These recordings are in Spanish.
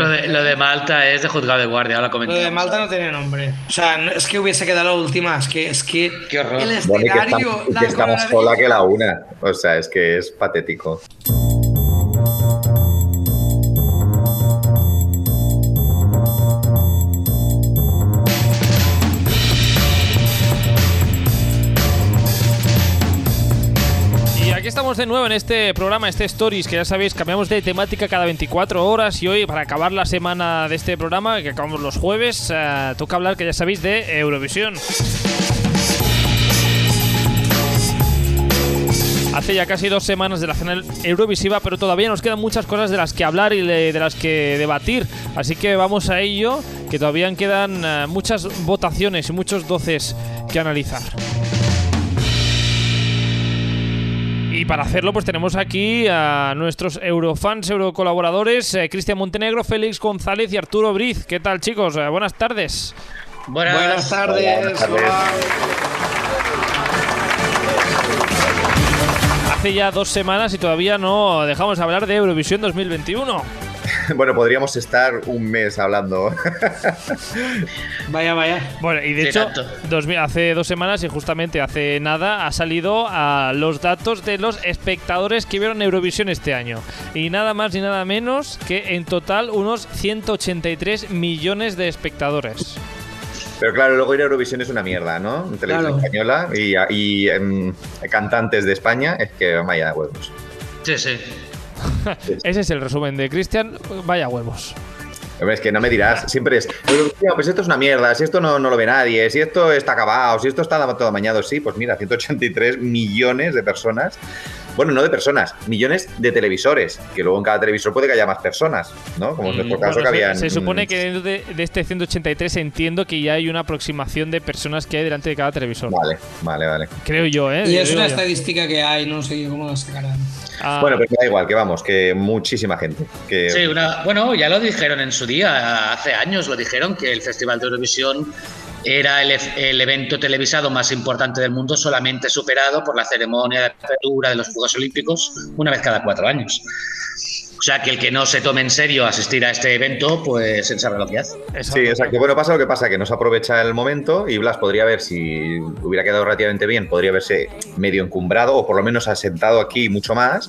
Lo de, lo de Malta es de juzgado de guardia, ahora Lo de Malta no tiene nombre. O sea, no- es que hubiese quedado la última. Es que, es que Qué horror. el Bueno, y que escenario. que está más sola que la una. O sea, es que es patético. De nuevo en este programa, este Stories, que ya sabéis, cambiamos de temática cada 24 horas y hoy, para acabar la semana de este programa, que acabamos los jueves, eh, toca hablar, que ya sabéis, de Eurovisión. Hace ya casi dos semanas de la final Eurovisiva, pero todavía nos quedan muchas cosas de las que hablar y de, de las que debatir. Así que vamos a ello, que todavía quedan eh, muchas votaciones y muchos doces que analizar. Y para hacerlo, pues tenemos aquí a nuestros eurofans, eurocolaboradores, eh, Cristian Montenegro, Félix González y Arturo Briz. ¿Qué tal, chicos? Eh, buenas tardes. Buenas, Buenas tardes. Buenas tardes. Hace ya dos semanas y todavía no dejamos de hablar de Eurovisión 2021. Bueno, podríamos estar un mes hablando. Vaya, vaya. Bueno, y de hecho, tanto. 2000 hace dos semanas y justamente hace nada ha salido a los datos de los espectadores que vieron Eurovisión este año. Y nada más ni nada menos que en total unos 183 millones de espectadores. Pero claro, luego ir a Eurovisión es una mierda, ¿no? En televisión Claro. española y, y, em, cantantes de España, es que vaya huevos. Sí, sí. Ese es el resumen de Cristian. Vaya huevos. Hombre, Es que no me dirás, siempre es, "Eurovisión, pues esto es una mierda, si esto no, no lo ve nadie, si esto está acabado, si esto está todo amañado, sí, pues mira, 183 millones de personas. Bueno, no de personas, millones de televisores, que luego en cada televisor puede que haya más personas, ¿no? Como en nuestro Mm, caso bueno, que se- habían... Se supone que dentro de, de este 183 entiendo que ya hay una aproximación de personas que hay delante de cada televisor. Vale, vale, vale. Creo yo, ¿eh? Y es una yo. estadística que hay, no sé cómo la sacarán. Ah, Bueno, pero da igual, que vamos, que muchísima gente. Que, Sí, una, bueno, ya lo dijeron en su día, hace años lo dijeron, que el Festival de Eurovisión era el, el evento televisado más importante del mundo, solamente superado por la ceremonia de apertura de los Juegos Olímpicos una vez cada cuatro años. O sea, que el que no se tome en serio asistir a este evento, pues él sabe lo que hace. Sí, exacto. Bueno, pasa lo que pasa, que no se aprovecha el momento y Blas podría haber, si hubiera quedado relativamente bien, podría haberse medio encumbrado o por lo menos asentado aquí mucho más,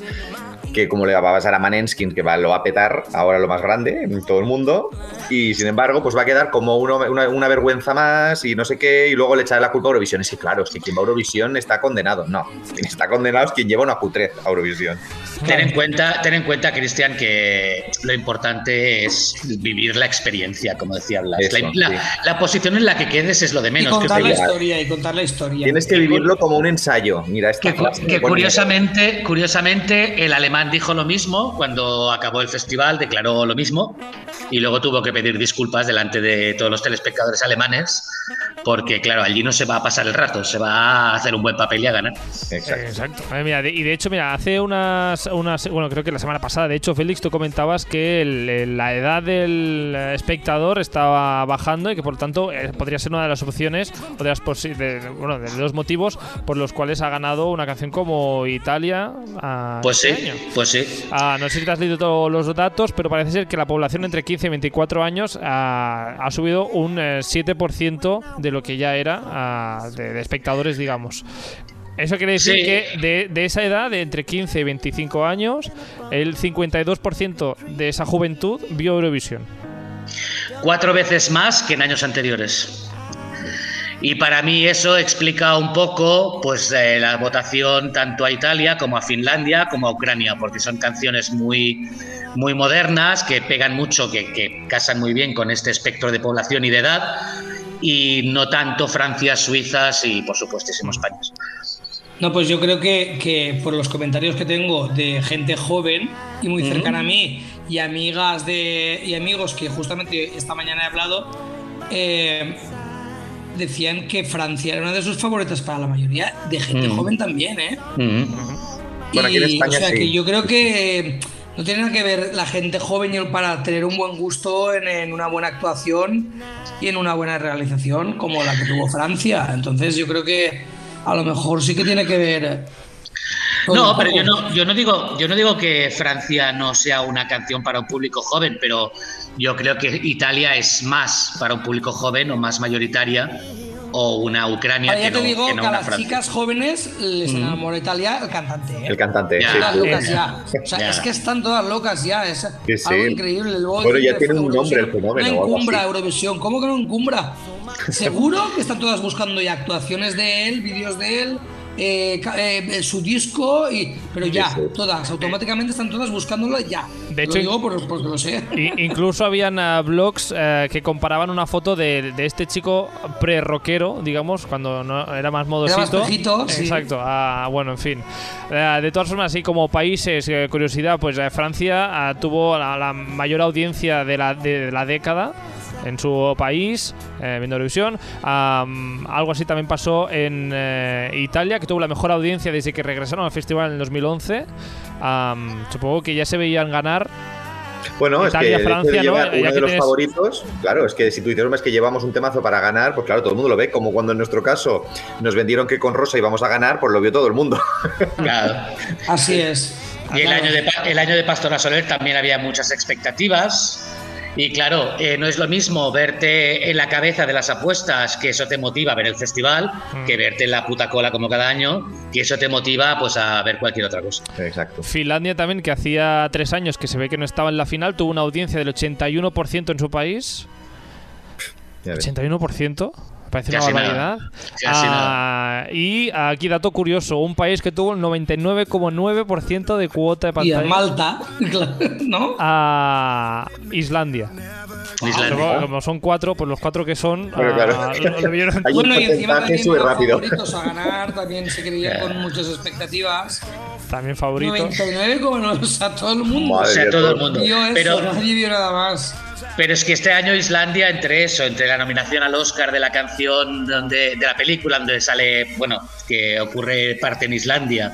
que como le va a pasar a Manenskin, que va, lo va a petar ahora lo más grande en todo el mundo, y sin embargo, pues va a quedar como uno- una, una vergüenza más y no sé qué, y luego le echaré la culpa a Eurovisión. Es que claro, que quien va a Eurovisión está condenado. No, quien está condenado es quien lleva una cutrez a Eurovisión. Ten en cuenta, ten en cuenta, Cristian, que lo importante es vivir la experiencia, como decía Blas. Eso, la, la- sí. la posición en la que quedes es lo de Y menos. que contar la te- historia, y contar la historia. Tienes que vivirlo como un ensayo. Mira, esta Que, clase que curiosamente, curiosamente, el alemán dijo lo mismo cuando acabó el festival, declaró lo mismo y luego tuvo que pedir disculpas delante de todos los telespectadores alemanes porque, claro, allí no se va a pasar el rato, se va a hacer un buen papel y a ganar. Exacto. Exacto. Eh, mira, de- y de hecho, mira, hace unas, unas. Bueno, creo que la semana pasada, de hecho, Félix, tú comentabas que el- el- la edad del eh, espectador estaba bajando y que por lo tanto eh, podría ser una de las opciones o de, las posi- de, bueno, de los motivos por los cuales ha ganado una canción como Italia. ah, Pues sí, este año. Pues sí. Ah, no sé si te has leído todos los datos, pero parece ser que la población entre 15 y 24 años ah, ha subido un eh, 7% de lo que ya era ah, de, de espectadores, digamos. Eso quiere decir Sí. que de, de esa edad, de entre 15 y 25 años, el 52% de esa juventud vio Eurovisión. Cuatro veces más que en años anteriores. Y para mí eso explica un poco pues eh, la votación tanto a Italia como a Finlandia como a Ucrania, porque son canciones muy, muy modernas, que pegan mucho, que, que casan muy bien con este espectro de población y de edad, y no tanto Francia, Suizas y por supuestísimo España. No, pues yo creo que, que por los comentarios que tengo de gente joven y muy cercana a mí y amigas de y amigos que justamente esta mañana he hablado eh, decían que Francia era una de sus favoritas para la mayoría de gente Mm. joven también, ¿eh? Bueno, aquí en Y, España o sea sí. que yo creo que no tiene nada que ver la gente joven para tener un buen gusto en, en una buena actuación y en una buena realización como la que tuvo Francia. Entonces yo creo que a lo mejor sí que tiene que ver. No, pero yo no, yo no digo, yo no digo que Francia no sea una canción para un público joven, pero yo creo que Italia es más para un público joven o más mayoritaria o una Ucrania Ahora, ya que, te no, digo que que, no a una las Francia. chicas jóvenes les enamora Italia el cantante. ¿eh? El cantante. Ya. sí, sí. locas ya. O sea, Ya. es que están todas locas ya. Es Sí, sí. algo increíble. Luego Bueno, ya tiene un nombre el fenómeno No encumbra. Eurovisión. ¿Cómo que no encumbra? Seguro que están todas buscando ya actuaciones de él, vídeos de él. Eh, ca- eh, su disco y pero ya Sí, sí. todas automáticamente están todas buscándolo ya De hecho, lo digo por- porque lo sé incluso habían ah, blogs eh, que comparaban una foto de, de este chico pre-rockero, digamos, cuando no, era más modosito. pejito, sí. Exacto. ah, bueno, en fin. Eh, de todas formas, así como países, eh, curiosidad, pues Francia ah, tuvo la, la mayor audiencia de la, de la década en su país, eh, viendo Eurovisión. Am, algo así también pasó en eh, Italia, que tuvo la mejor audiencia desde que regresaron al festival en el 2011. Am, supongo que ya se veían ganar Bueno, Italia, es que Francia, de ¿no? llevar Ya uno de los tienes- favoritos, claro, es que si tú dices "Hombre, es que llevamos un temazo para ganar, pues claro, todo el mundo lo ve, como cuando en nuestro caso nos vendieron que con Rosa íbamos a ganar, pues lo vio todo el mundo. Claro. así es Y el año, de, el año de Pastora Soler también había muchas expectativas. Y claro, eh, no es lo mismo verte en la cabeza de las apuestas, que eso te motiva a ver el festival, Mm. que verte en la puta cola como cada año, que eso te motiva pues a ver cualquier otra cosa. Exacto. Finlandia también, que hacía tres años que se ve que no estaba en la final, tuvo una audiencia del 81% en su país. Ya ves. 81%. Parece una barbaridad. nada. Ah, y aquí dato curioso, un país que tuvo el 99,9% de cuota de y a pantalla. Malta claro, no A Islandia. Islandia. Luego, como son cuatro, pues los cuatro que son. Bueno, claro. ah, lo- vieron- bueno y encima también sube rápido. favoritos a ganar también se creían con muchas expectativas también favoritos. 99,9 o sea todo el mundo Madre O sea, todo el mundo. eso Pero, nadie vio nada más pero es que este año Islandia, entre eso, entre la nominación al Oscar de la canción donde, de la película donde sale, bueno, que ocurre parte en Islandia,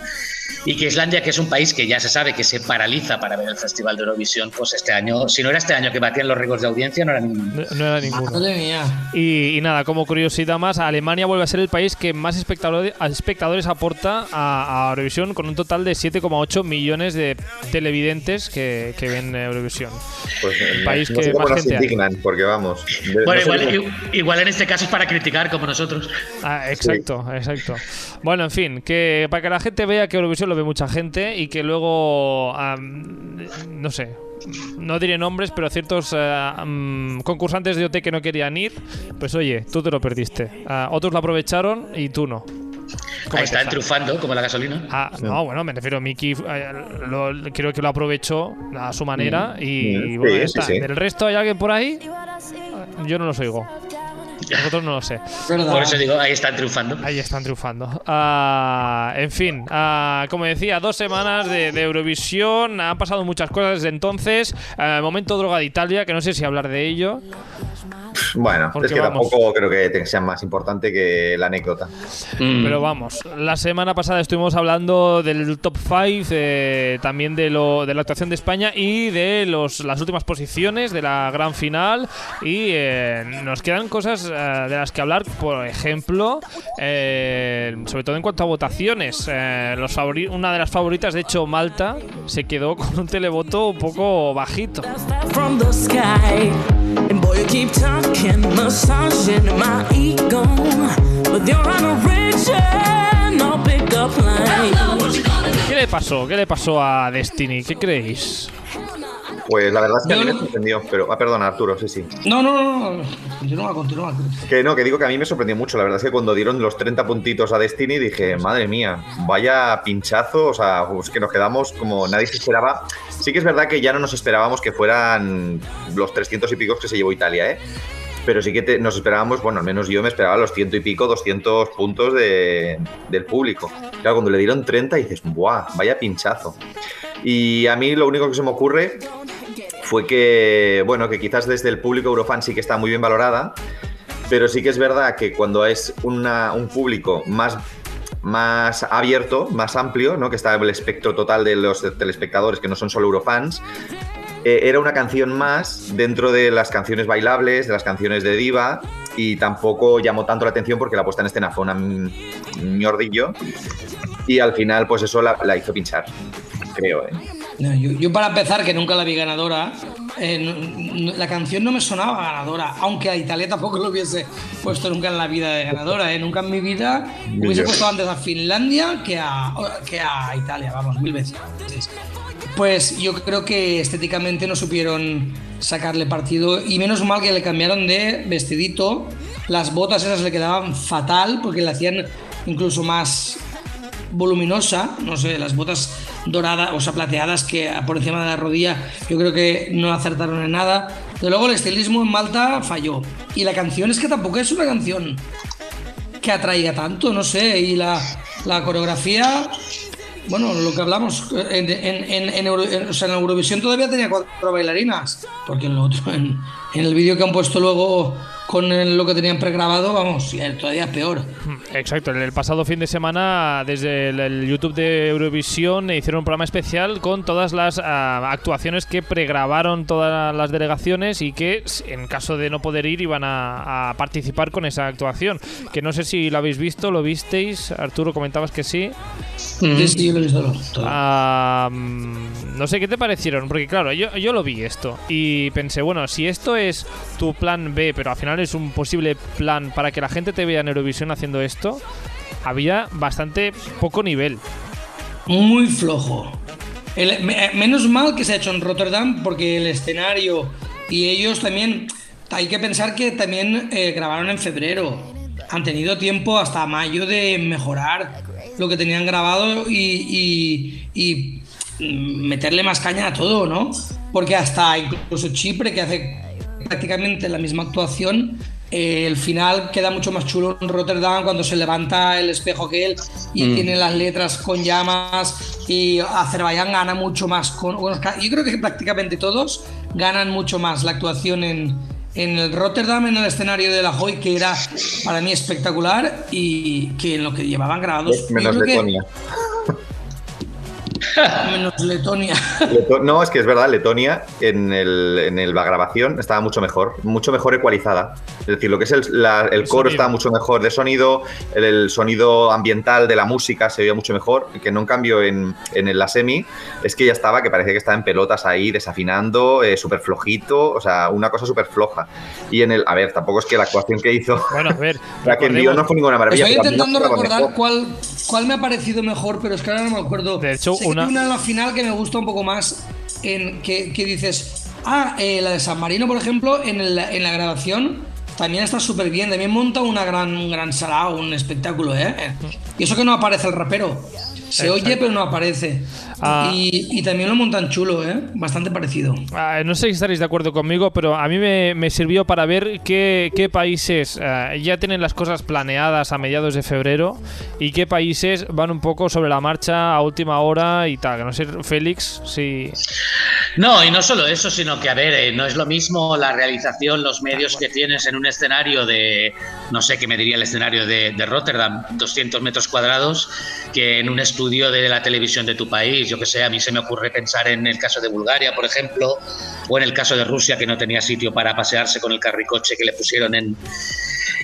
y que Islandia, que es un país que ya se sabe que se paraliza para ver el Festival de Eurovisión, pues este año, si no era este año que batían los récords de audiencia, no era ningún. No, no era ninguno. madre mía Y, y nada, como curiosidad más, Alemania vuelve a ser el país que más espectadores, espectadores aporta a, a Eurovisión con un total de 7,8 millones de televidentes que, que ven Eurovisión. Pues, eh, país no que sé cómo más gente hay. indignan, porque vamos. de- Bueno, no igual, igual en este caso es para criticar como nosotros. Ah, exacto, exacto. Bueno, en fin, que para que la gente vea que Eurovisión lo ve mucha gente y que luego, am, no sé, no diré nombres, pero ciertos eh, am, concursantes de OT que no querían ir, pues oye, tú te lo perdiste. Ah, otros lo aprovecharon y tú no. Ahí está está? entrufando como la gasolina. Ah, no, bueno, me refiero a Mickey, eh, lo- creo que lo aprovechó a su manera y, Mm, bueno, sí, ya sí, está. sí. ¿Del resto hay alguien por ahí? Yo no los oigo. Nosotros no lo sé. verdad Por eso digo, ahí están triunfando. Ahí están triunfando. Ah, en fin, ah, como decía, dos semanas de, de Eurovisión. Han pasado muchas cosas desde entonces. Ah, momento droga de Italia, que no sé si hablar de ello. Bueno, Porque es que vamos. tampoco creo que sea más importante que la anécdota. Mm. Pero vamos, la semana pasada estuvimos hablando del top 5, también de, lo, de la actuación de España y de los, las últimas posiciones de la gran final. Y eh, nos quedan cosas eh, de las que hablar, por ejemplo, eh, sobre todo en cuanto a votaciones. Eh, los favori- una de las favoritas, de hecho, Malta, se quedó con un televoto un poco bajito. from the sky. And boy, you keep talking, massaging my ego. But you're on a rich no pick up line. ¿Qué le pasó? ¿Qué le pasó a Destiny? ¿Qué creéis? Pues la verdad es que a mí me sorprendió. Pero, ah, perdona, Arturo, sí, sí. no no no no continúa continúa Que no, que digo que a mí me sorprendió mucho. La verdad es que cuando dieron los 30 puntitos a Destiny dije, madre mía, vaya pinchazo. O sea, pues que nos quedamos como nadie se esperaba. Sí que es verdad que ya no nos esperábamos que fueran los 300 y pico que se llevó Italia, ¿eh? Pero sí que nos esperábamos, bueno, al menos yo me esperaba los ciento y pico, 200 puntos de- del público. Claro, cuando le dieron 30 dices, ¡buah! Vaya pinchazo. Y a mí lo único que se me ocurre fue que, bueno, que quizás desde el público Eurofan sí que está muy bien valorada, pero sí que es verdad que cuando es una- un público más, más abierto, más amplio, ¿no? que está el espectro total de los telespectadores que no son solo Eurofans, eh, era una canción más dentro de las canciones bailables, de las canciones de diva, y tampoco llamó tanto la atención porque la puesta en escena fue ñordillo. y al final, pues eso la, la hizo pinchar, creo, ¿eh? No, yo, yo para empezar, que nunca la vi ganadora, eh, no- no- la canción no me sonaba ganadora, aunque a Italia tampoco lo hubiese puesto nunca en la vida de ganadora, ¿eh? nunca en mi vida hubiese puesto antes a Finlandia que a, que a Italia, vamos, mil veces. Pues yo creo que estéticamente no supieron sacarle partido y menos mal que le cambiaron de vestidito, las botas esas le quedaban fatal porque le hacían incluso más voluminosa, no sé, las botas doradas, o sea, plateadas que por encima de la rodilla, yo creo que no acertaron en nada. De luego el estilismo en Malta falló. Y la canción es que tampoco es una canción que atraiga tanto, no sé, y la, la coreografía, bueno, lo que hablamos, en, en, en, Euro- o sea, en Eurovisión todavía tenía cuatro bailarinas, porque en, lo otro, en el vídeo que han puesto luego con lo que tenían pregrabado, vamos, todavía peor. Exacto, el, pasado fin de semana desde el, YouTube de Eurovisión hicieron un programa especial con todas las ah, actuaciones que pregrabaron todas las delegaciones y que en caso de no poder ir iban a, a participar con esa actuación. Que no sé si lo habéis visto, lo visteis, Arturo comentabas que sí. Sí, sí, lo he visto mm, no sé qué te parecieron, porque claro, yo, yo lo vi esto y pensé, bueno, si esto es tu plan B, pero al final es un posible plan para que la gente te vea en Eurovisión haciendo esto, había bastante poco nivel. Muy flojo. Eh, menos mal que se ha hecho en Rotterdam porque el escenario y ellos también, hay que pensar que también eh, grabaron en febrero. Han tenido tiempo hasta mayo de mejorar lo que tenían grabado y, y- meterle más caña a todo, ¿no? Porque hasta incluso Chipre, que hace prácticamente la misma actuación, eh, el final queda mucho más chulo en Rotterdam cuando se levanta el espejo aquel y tiene las letras con llamas y Azerbaiyán gana mucho más con yo creo que prácticamente todos ganan mucho más la actuación en, en el Rotterdam en el escenario de la Hoy que era para mí espectacular y que en lo que llevaban grabados yo Menos creo que- Letonia. menos Letonia Leto- No, es que es verdad, Letonia en, el, en el- la grabación estaba mucho mejor, mucho mejor ecualizada. Es decir, lo que es el, la- el coro estaba mucho mejor de sonido, el, el sonido ambiental de la música se veía mucho mejor, que no en cambio en, en la semi es que ya estaba, que parecía que estaba en pelotas ahí, desafinando, eh, súper flojito, o sea, una cosa súper floja. Y en el, a ver, tampoco es que la actuación que hizo, Bueno, a ver, la que envió no fue ninguna maravilla. Estoy intentando recordar mejor. cuál, cuál me ha parecido mejor, pero es que ahora no me acuerdo. De hecho, Sé que una- en la final que me gusta un poco más, en que, que dices, ah, eh, la de San Marino, por ejemplo, en, el- en la grabación también está súper bien, también monta una gran, un gran sarao, un espectáculo, ¿eh? Y eso que no aparece el rapero. Se oye, pero no aparece. Ah. Y, y también lo montan chulo, ¿eh? Bastante parecido. Ah, no sé si estaréis de acuerdo conmigo, pero a mí me, me sirvió para ver qué, qué países eh, ya tienen las cosas planeadas a mediados de febrero y qué países van un poco sobre la marcha a última hora y tal. Que No sé, Félix, si... No, y no solo eso, sino que, a ver, eh, no es lo mismo la realización, los medios que tienes en un escenario de, no sé qué me diría el escenario de, de Rotterdam, 200 metros cuadrados, que en un estudio de la televisión de tu país. Yo que sé, a mí se me ocurre pensar en el caso de Bulgaria, por ejemplo, o en el caso de Rusia, que no tenía sitio para pasearse con el carricoche que le pusieron en,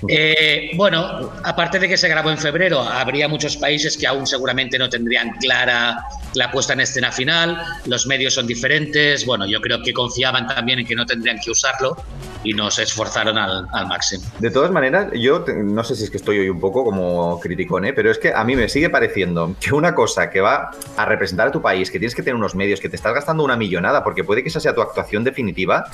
eh, bueno, aparte de que se grabó en febrero, habría muchos países que aún seguramente no tendrían clara la puesta en escena final, los medios son diferentes, bueno, yo creo que confiaban también en que no tendrían que usarlo y no se esforzaron al, máximo. De todas maneras, yo no sé si es que estoy hoy un poco como criticón, ¿eh? pero es que a mí me sigue pareciendo que una cosa que va a representar a tu país, que tienes que tener unos medios, que te estás gastando una millonada, porque puede que esa sea tu actuación definitiva,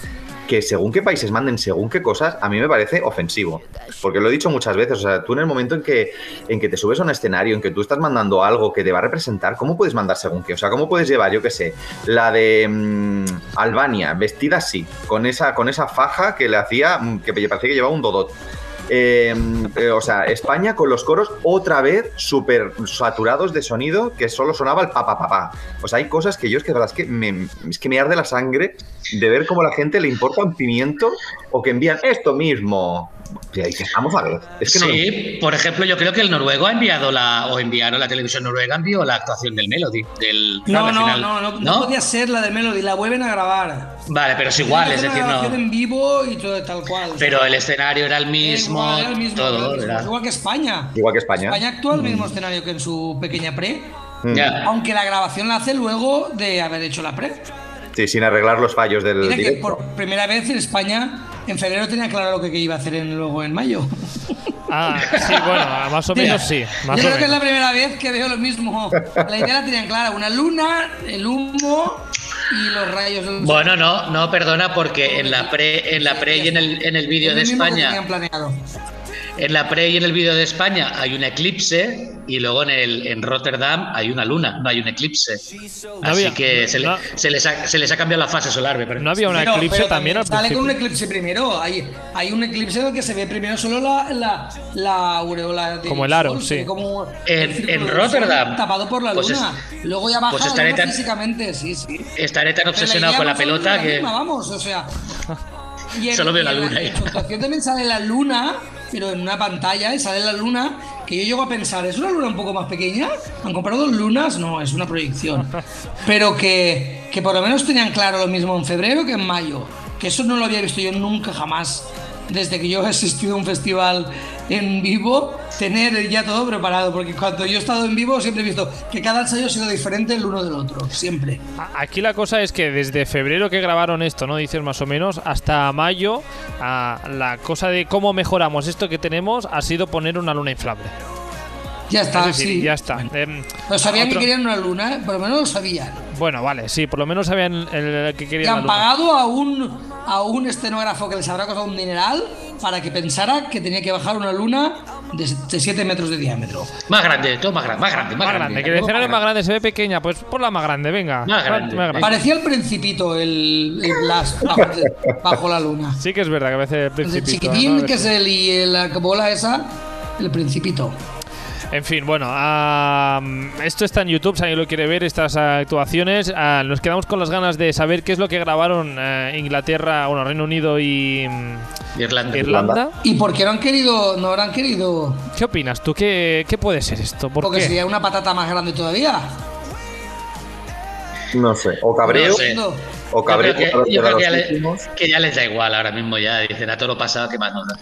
que según qué países manden según qué cosas, a mí me parece ofensivo. Porque lo he dicho muchas veces, o sea, tú en el momento en que, en que te subes a un escenario, en que tú estás mandando algo que te va a representar, ¿cómo puedes mandar según qué? O sea, ¿cómo puedes llevar, yo qué sé, la de mm, Albania, vestida así, con esa, con esa faja que le hacía, mm, que parecía que llevaba un dodot? Eh, eh, o sea, España con los coros otra vez súper saturados de sonido que solo sonaba el papá papá. O sea, hay cosas que yo es que, verdad, es que me, es que me arde la sangre de ver cómo a la gente le importa un pimiento o que envían esto mismo. Vamos a ver. Es que no sí, por ejemplo, yo creo que el noruego ha enviado la, o enviaron la televisión noruega, envió la actuación del Melody. Del, No, no, final. no, no, no podía ser la de Melody, la vuelven a grabar. Vale, pero es igual, es que decir, no. en vivo y todo tal cual. Pero el escenario era el mismo, igual, era el mismo, todo. era el mismo. Igual que España. Igual que España. España actúa el mismo escenario que en su pequeña pre, Mm. Ya. aunque la grabación la hace luego de haber hecho la pre. Sí, sin arreglar los fallos del Mira que directo. por primera vez en España en febrero tenía claro lo que iba a hacer en, luego en mayo. Ah, sí, bueno, más o menos sí. Más Yo o creo que es la primera vez que veo lo mismo. La idea la tenían clara, una luna, el humo y los rayos del. Bueno, no, no, perdona, porque en la pre, en la pre y en el, en el vídeo de que España, tenían planeado. En la pre y en el vídeo de España hay un eclipse y luego en el en Rotterdam hay una luna, no hay un eclipse. Así había- que se, le- no. se les ha, se les ha cambiado la fase solar, me parece. No había un eclipse pero también al Sale con un eclipse primero. Hay, hay un eclipse en el que se ve primero solo la, la, la aureola de Como el aro, sol, sí. como En- en Rotterdam. sol Tapado por la Pues es- luna. Luego ya baja pues la estaré luna tan- físicamente, sí, sí. Estaré tan obsesionado con la pelota que. misma, vamos, o sea. Y en, Solo veo y la en luna ahí. En la actuación también sale la luna, pero en una pantalla y sale la luna, que yo llego a pensar, ¿es una luna un poco más pequeña? ¿Han comprado dos lunas? No, es una proyección. Pero que, que por lo menos tenían claro lo mismo en febrero que en mayo. Que eso no lo había visto yo nunca jamás. Desde que yo he asistido a un festival en vivo, tener ya todo preparado. Porque cuando yo he estado en vivo siempre he visto que cada ensayo ha sido diferente el uno del otro. Siempre. Aquí la cosa es que desde febrero que grabaron esto, ¿no? Dices más o menos, hasta mayo, ah, la cosa de cómo mejoramos esto que tenemos ha sido poner una luna inflable. Ya está, es decir, sí. ya está. Pero sabían otro- que querían una luna, ¿eh? por lo menos lo sabían. Bueno, vale, sí, por lo menos sabían el, que Le querían la han luna. pagado a un, a un escenógrafo que les habrá costado un dineral para que pensara que tenía que bajar una luna de 7 metros de diámetro. Más grande, todo más grande, más grande, más, Más grande, que el escenario es más grande, se ve pequeña, pues por la más grande, venga. Más grande. Parecía el principito, el, el blast bajo, bajo la luna. Sí que es verdad que a veces el El principito. chiquitín, ¿no? que es el y el- la bola esa, el principito. En fin, bueno, ah, esto está en YouTube, si alguien lo quiere ver, estas actuaciones. Ah, nos quedamos con las ganas de saber qué es lo que grabaron eh, Inglaterra, bueno, Reino Unido y mm, Irlanda. Irlanda. ¿Y por qué no han querido, no habrán querido? ¿Qué opinas tú? ¿Qué, qué puede ser esto? ¿Por Porque qué? sería una patata más grande todavía. No sé. O cabreo. No sé. No. O Yo cabreo. creo que, yo creo que ya, le- últimos. que ya les da igual ahora mismo, ya dicen a todo lo pasado, ¿qué más nos da?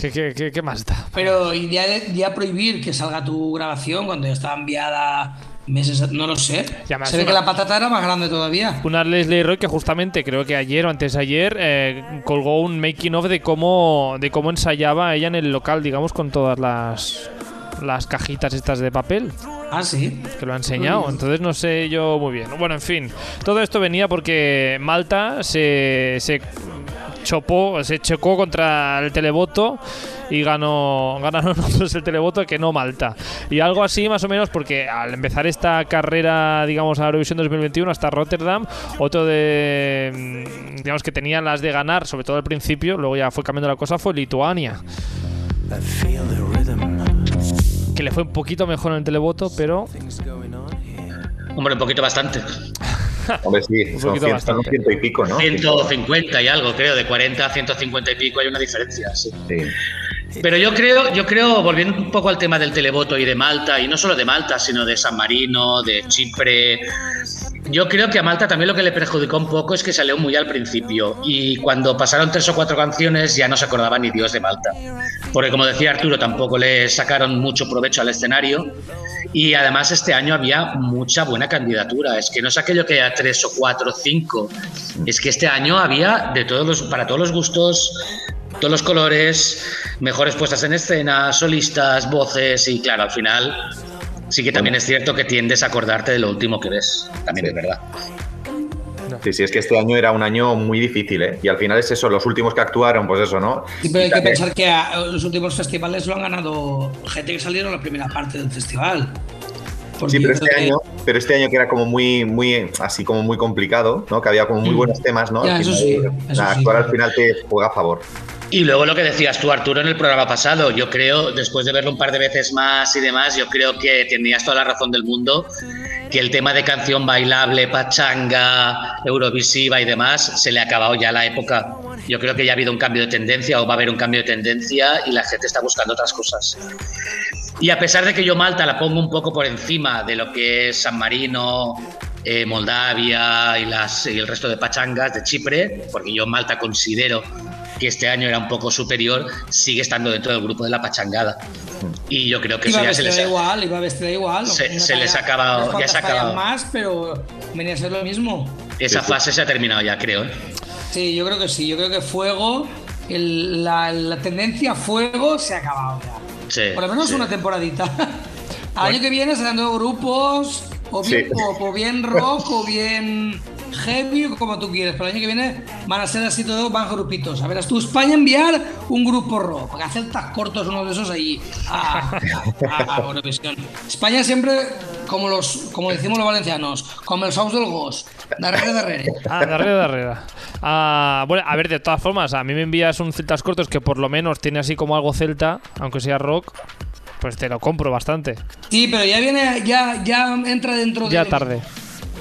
¿Qué, qué, qué- qué más da? Pero y ya, ya prohibir que salga tu grabación cuando ya está enviada meses, no lo sé. Se ve que la patata era más grande todavía. Una Leslie Roy que justamente creo que ayer o antes de ayer eh, colgó un making of de cómo de cómo ensayaba ella en el local, digamos, con todas las las cajitas estas de papel Ah, sí. que lo ha enseñado. Entonces no sé yo muy bien. Bueno, en fin, todo esto venía porque Malta se, se chopó, se chocó contra el televoto y ganó ganaron otros el televoto que no Malta. Y algo así más o menos porque al empezar esta carrera, digamos, a Eurovisión 2021 hasta Rotterdam, otro de mm, digamos que tenían las de ganar, sobre todo al principio, luego ya fue cambiando la cosa fue Lituania. Que le fue un poquito mejor en el televoto, pero Hombre, un poquito bastante. Hombre, sí. Un Son poquito cien- son bastante. ciento y pico, ¿no? 150 y algo, creo, de 40 a 150 y pico hay una diferencia, sí. Sí. Pero yo creo, yo creo, volviendo un poco al tema del televoto y de Malta, y no solo de Malta, sino de San Marino, de Chipre, yo creo que a Malta también lo que le perjudicó un poco es que salió muy al principio y cuando pasaron tres o cuatro canciones ya no se acordaba ni Dios de Malta. Porque como decía Arturo, tampoco le sacaron mucho provecho al escenario y además este año había mucha buena candidatura. Es que no es aquello que haya tres o cuatro o cinco, es que este año había de todos los, para todos los gustos, todos los colores, mejores puestas en escena, solistas, voces y claro, al final sí que también es cierto que tiendes a acordarte de lo último que ves. También es verdad. Sí, sí, es que este año era un año muy difícil, ¿eh? Y al final es eso, los últimos que actuaron, pues eso, ¿no? Sí, pero hay que pensar que a- los últimos festivales lo han ganado gente que salieron en la primera parte del festival. Sí, pero este que- año, pero este año que era como muy, muy, así como muy complicado, ¿no? Que había como muy Mm. buenos temas, ¿no? Ya, Al eso sí, eso la sí. actuar al final te juega a favor. Y luego lo que decías tú, Arturo, en el programa pasado, yo creo, después de verlo un par de veces más y demás, yo creo que tenías toda la razón del mundo, que el tema de canción bailable, pachanga, eurovisiva y demás, se le ha acabado ya la época. Yo creo que ya ha habido un cambio de tendencia o va a haber un cambio de tendencia y la gente está buscando otras cosas. Y a pesar de que yo Malta la pongo un poco por encima de lo que es San Marino, eh, Moldavia y, y el resto de pachangas de Chipre, porque yo Malta considero que este año era un poco superior, sigue estando dentro del grupo de la pachangada. Y yo creo que Iba eso ya se les ha, igual, iba vestida igual. Se- se les ha acabado- ya se ha acabado. más, pero venía a ser lo mismo. esa fase se ha terminado ya, creo. ¿eh? Sí, yo creo que sí. Yo creo que fuego, el- la, la tendencia fuego se ha acabado ya. Sí, Por lo menos sí. una temporadita. Al año que viene serán dos grupos, o bien Sí. pop, o bien rock, o bien heavy, como tú quieres. Pero el año que viene van a ser así todos, van grupitos. A verás tú, España enviar un grupo rock, porque hacer tan cortos uno de esos ahí a, a- a Eurovisión. España siempre, como los como decimos los valencianos, como el saus del gos, darrere, darrere. Ah, darrere, darrere. Ah, bueno, a ver, de todas formas, a mí me envías un celtas cortos que por lo menos tiene así como algo celta, aunque sea rock, pues te lo compro bastante. Sí, pero ya viene, ya, ya entra dentro de... Ya tarde.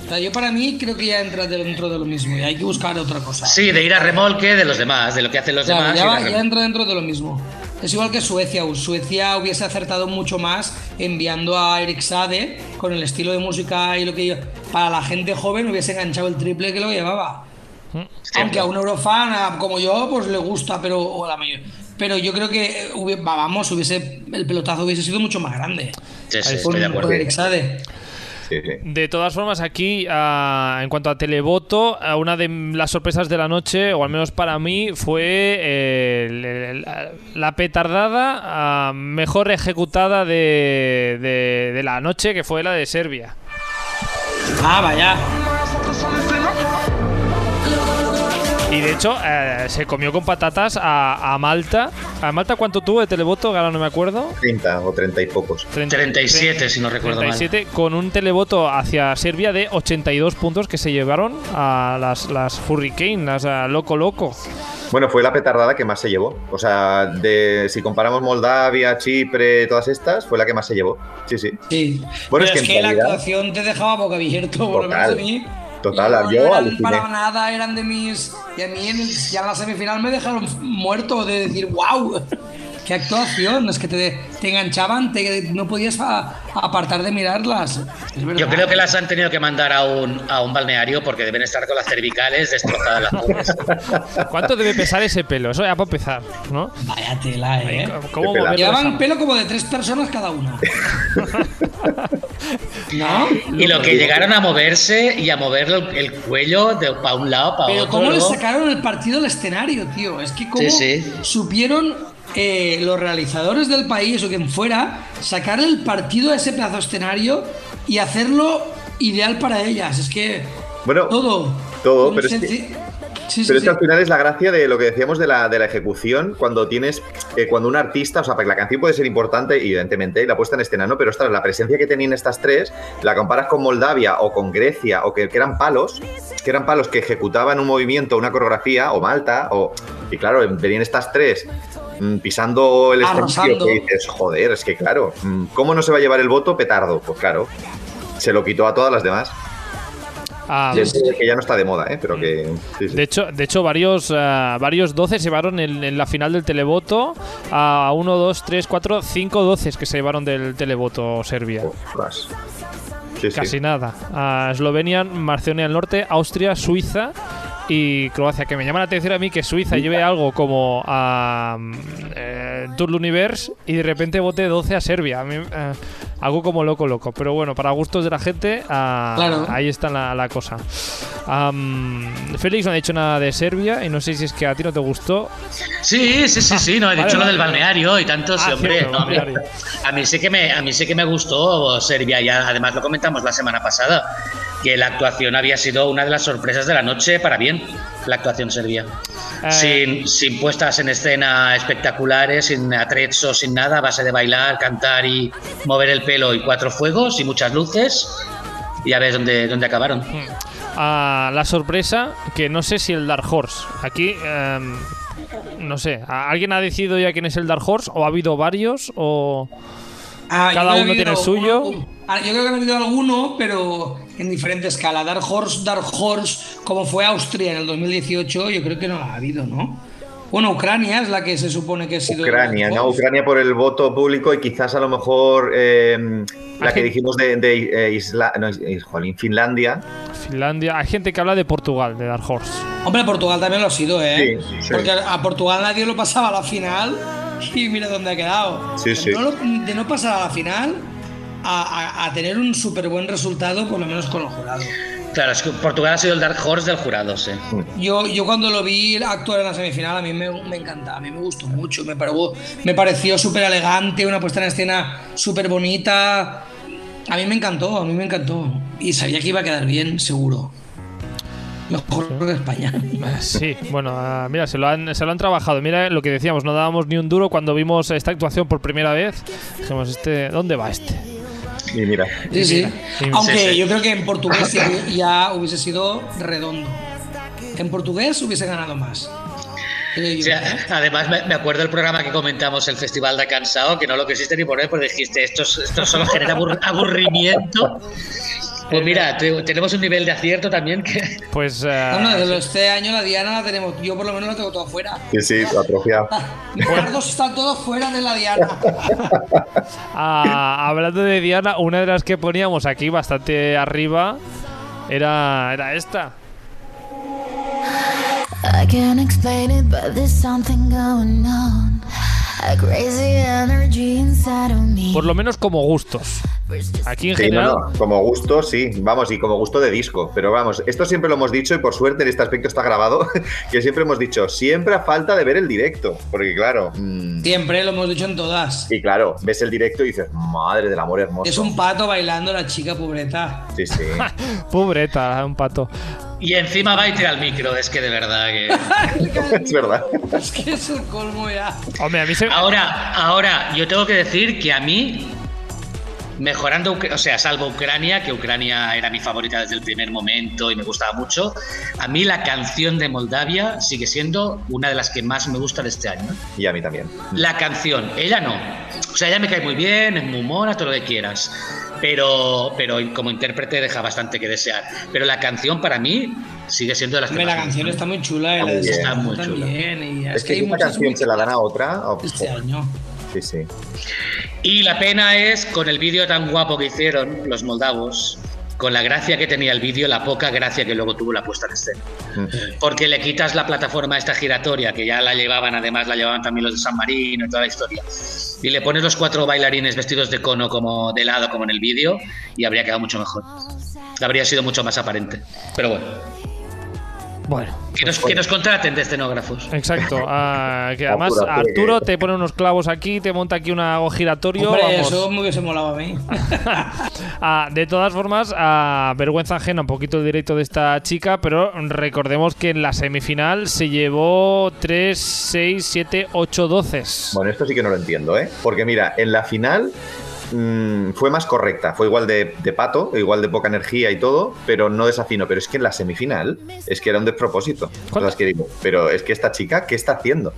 O sea, yo para mí creo que ya entra dentro de lo mismo y hay que buscar otra cosa. Sí, de ir a remolque de los demás, de lo que hacen los Claro, demás. ya, va- ya entra dentro de lo mismo. Es igual que Suecia. Suecia hubiese acertado mucho más enviando a Eric Sade con el estilo de música y lo que para la gente joven hubiese enganchado el triple que lo llevaba. Aunque a un eurofan como yo pues le gusta, pero o la mayor- pero yo creo que eh, vamos, hubiese el pelotazo hubiese sido mucho más grande. Sí, sí, estoy de acuerdo. con Eric Sade. Sí, sí. De todas formas, aquí, ah, en cuanto a televoto, ah, una de las sorpresas de la noche, o al menos para mí, fue eh, el- el- la- petardada ah, mejor ejecutada de, de- de la noche, que fue la de Serbia. Ah, vaya. Y de hecho, eh, se comió con patatas a, a Malta. ¿A Malta cuánto tuvo de televoto? Ahora no me acuerdo. 30 o 30 y pocos. 30 37, si no recuerdo mal. 37, con un televoto hacia Serbia de 82 puntos que se llevaron a las, las Hurricane, las a Loco Loco. Bueno, fue la petardada que más se llevó. O sea, de, si comparamos Moldavia, Chipre, todas estas, fue la que más se llevó. Sí, sí. Sí. Bueno, es Pero que en la realidad- actuación te dejaba boca abierto, por lo menos a mí. Total, no, yo no eran aluciné. para nada, eran de mis. Y a mí en ya en la semifinal me dejaron muerto de decir, wow, qué actuación. Es que te, te enganchaban, te, no podías a- apartar de mirarlas. Yo creo que las han tenido que mandar a un, a un balneario porque deben estar con las cervicales destrozadas las pobres. ¿Cuánto debe pesar ese pelo? Eso ya para empezar, ¿no? Vaya tela, eh. ¿Cómo Llevaban pelo como de tres personas cada una. ¿No? Y lo que llegaron a moverse y a mover el, el cuello de para un lado, para Pero otro. cómo le sacaron el partido al escenario, tío. Es que cómo Sí, sí. supieron eh, los realizadores del país o quien fuera sacar el partido a ese pedazo de escenario y hacerlo ideal para ellas. Es que Bueno, todo. todo, pero es que- sí, Pero es sí. que al final es la gracia de lo que decíamos de la, de la ejecución, cuando tienes, eh, cuando un artista, o sea, porque la canción puede ser importante, evidentemente, y la puesta en escena, ¿no? Pero ostras, la presencia que tenían estas tres, la comparas con Moldavia o con Grecia, o que, que eran palos, que eran palos que ejecutaban un movimiento, una coreografía, o Malta, o. Y claro, venían estas tres mm, pisando el escenario que dices, joder, es que claro, mm, ¿cómo no se va a llevar el voto petardo? Pues claro, se lo quitó a todas las demás. Ah, Y es que ya no está de moda, ¿eh? Pero que. sí, sí. De hecho, de hecho varios, ah, varios 12 se llevaron en, en la final del televoto a 1, 2, 3, 4, 5 12 que se llevaron del televoto Serbia. Ostras. Sí, sí. Casi nada. A Eslovenia, Macedonia del Norte, Austria, Suiza y Croacia. Que me llama la atención a mí que Suiza lleve algo como a eh, Tour Universe y de repente vote 12 a Serbia. A mí, eh, algo como loco, loco. Pero bueno, para gustos de la gente, ah, Claro. ahí está la, la cosa. Am, Félix no ha dicho nada de Serbia y no sé si es que a ti no te gustó. Sí, sí, sí, sí, no, he Vale, dicho lo vale. del balneario y tanto, Ah, hombre. cierto, no, a, mí, balneario. a mí sí que me, a mí sí que me gustó Serbia, ya además lo comentamos la semana pasada, que la actuación había sido una de las sorpresas de la noche para bien, la actuación serbia. Eh. Sin, sin puestas en escena espectaculares, sin atrezos, sin nada, a base de bailar, cantar y mover el pelo y cuatro fuegos y muchas luces. Y a ver dónde, dónde acabaron. a la sorpresa que no sé si el Dark Horse. Aquí, em, no sé, ¿a- ¿alguien ha decidido ya quién es el Dark Horse? ¿O ha habido varios? ¿O Ah, Cada uno ha tiene el suyo. uno- ah, yo creo que han habido alguno, pero en diferente escala. Dark Horse, Dark Horse, como fue Austria en el 2018, yo creo que no ha habido, ¿no? Bueno, Ucrania es la que se supone que ha sido. Ucrania, ¿no? Ucrania por el voto público y quizás a lo mejor eh, la que dijimos de, de, eh, Isla- no, jolín, Finlandia. Finlandia? Hay gente que habla de Portugal, de Dark Horse. Hombre, Portugal también lo ha sido, ¿eh? Sí, sí. Porque a Portugal nadie lo pasaba a la final y mira dónde ha quedado. Sí, de, sí. No lo- de no pasar a la final a, a- a tener un súper buen resultado, por lo menos con el jurado. Claro, es que Portugal ha sido el Dark Horse del jurado, sí. Yo, yo cuando lo vi actuar en la semifinal, a mí me, me encantaba, a mí me gustó mucho, me, pareció- me pareció súper elegante, una puesta en escena súper bonita. A mí me encantó, a mí me encantó. Y sabía que iba a quedar bien, seguro. Mejor que España. Eh, Sí, bueno, ah, mira, se lo, han, se lo han trabajado. Mira lo que decíamos, no dábamos ni un duro cuando vimos esta actuación por primera vez. Dijimos, este, ¿dónde va este? Y mira, Sí, sí. Aunque sí, sí. yo creo que en portugués ya, hubiese sido redondo. En portugués hubiese ganado más. O sea, ¿eh? además, me, acuerdo del programa que comentamos, el Festival de Cansado, que no lo quisiste ni poner, porque dijiste, esto, es- esto solo genera abur- aburrimiento. Pues mira, te- tenemos un nivel de acierto también que... Pues No, no, ah, desde este año la Diana la tenemos, yo por lo menos la tengo toda fuera. sí, sí, atrofiado. Mis cargos están todos fuera de la Diana. ah, hablando de Diana, una de las que poníamos aquí bastante arriba era, era esta. I can't explain it, but there's something going on. Por lo menos como gustos. Aquí en Sí, general. no, como gusto, sí, vamos, y como gusto de disco. Pero vamos, esto siempre lo hemos dicho y por suerte en este aspecto está grabado, que siempre hemos dicho, siempre a falta de ver el directo. Porque claro, mm, Siempre lo hemos dicho en todas. y claro, ves el directo y dices, madre del amor hermoso. Es un pato bailando la chica pobreta. Sí, sí. Pobreta, un pato. Y encima va y tira el micro, es que de verdad que... es verdad. Es que es el colmo ya. Hombre, a mí se. Ahora, ahora, yo tengo que decir que a mí, mejorando, o sea, salvo Ucrania, que Ucrania era mi favorita desde el primer momento y me gustaba mucho, a mí la canción de Moldavia sigue siendo una de las que más me gusta de este año. Y a mí también. La canción, ella no. O sea, ella me cae muy bien, es muy mona, todo lo que quieras. Pero, pero como intérprete deja bastante que desear. Pero la canción para mí sigue siendo de las que Hombre, la me canción está muy chula Está la de muy. Está muy chula. también. Y Es que hay si una canción se la dan a otra. este año. Sí, sí. Y la pena es con el vídeo tan guapo que hicieron los moldavos, con la gracia que tenía el vídeo, la poca gracia que luego tuvo la puesta en escena. Mm. Porque le quitas la plataforma esta giratoria, que ya la llevaban, además la llevaban también los de San Marino y toda la historia, y le pones los cuatro bailarines vestidos de cono como de lado, como en el vídeo, y habría quedado mucho mejor. Habría sido mucho más aparente. Pero bueno, Bueno, que nos, que nos contraten de escenógrafos. exacto. ah, que además Arturo te pone unos clavos aquí, te monta aquí un algo giratorio. Hombre, vamos. eso me hubiese molado a mí. Ah, de todas formas, a vergüenza ajena un poquito el directo de esta chica, pero recordemos que en la semifinal se llevó 3, 6, 7, 8 doces. Bueno, esto sí que no lo entiendo, ¿eh? Porque mira, en la final mm, fue más correcta, fue igual de, de pato, igual de poca energía y todo, pero no desafino. Pero es que en la semifinal es que era un despropósito. Cosas que digo, pero es que esta chica, ¿qué está haciendo?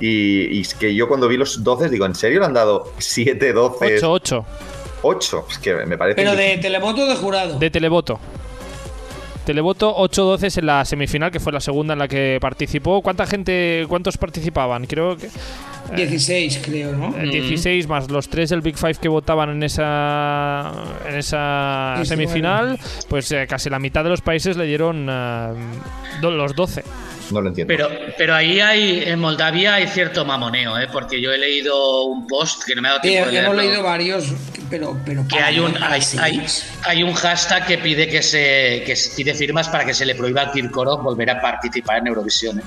Y, y es que yo cuando vi los 12 digo, ¿en serio le han dado 7, 12, 8, 8 8? Es que me parece... Pero de televoto o de jurado. de televoto. Televoto 8 doces en la semifinal, que fue la segunda en la que participó. ¿Cuánta gente, cuántos participaban? Creo que 16, creo, ¿no? eh, 16 más los 3 del Big Five que votaban en esa en esa 19. semifinal, pues eh, casi la mitad de los países le dieron eh, los 12. No lo entiendo. Pero, pero ahí hay, en Moldavia hay cierto mamoneo, ¿eh? porque yo he leído un post que no me ha dado Sí, tiempo de hemos leerlo. leído varios, pero, pero que hay un hay, hay, hay un hashtag que pide que se que se- pide firmas para que se le prohíba al Kirkorov volver a participar en Eurovisión. ¿eh?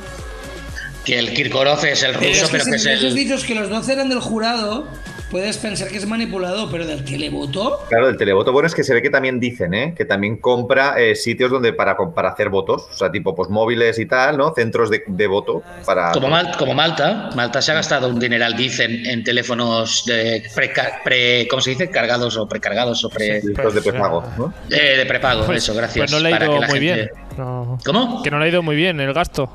Que el Kirkorov es el Pero ruso, es que pero que es el dicho que los 12 eran del jurado, puedes pensar que es manipulado, pero del televoto. Claro, del televoto, bueno, es que se ve que también dicen, ¿eh? Que también compra eh, sitios donde para, para hacer votos, o sea, tipo pues móviles y tal, ¿no? Centros de, de voto para. Como, Mal- como Malta, Malta se ha gastado un dineral, dicen, en teléfonos de pre, pre- ¿cómo se dice? Cargados o precargados o pre, Listos de prepago, ¿no? eh, de prepago, Pues- eso, gracias. Pues no le ha ido muy gente- bien. No. ¿Cómo? Que no le ha ido muy bien el gasto.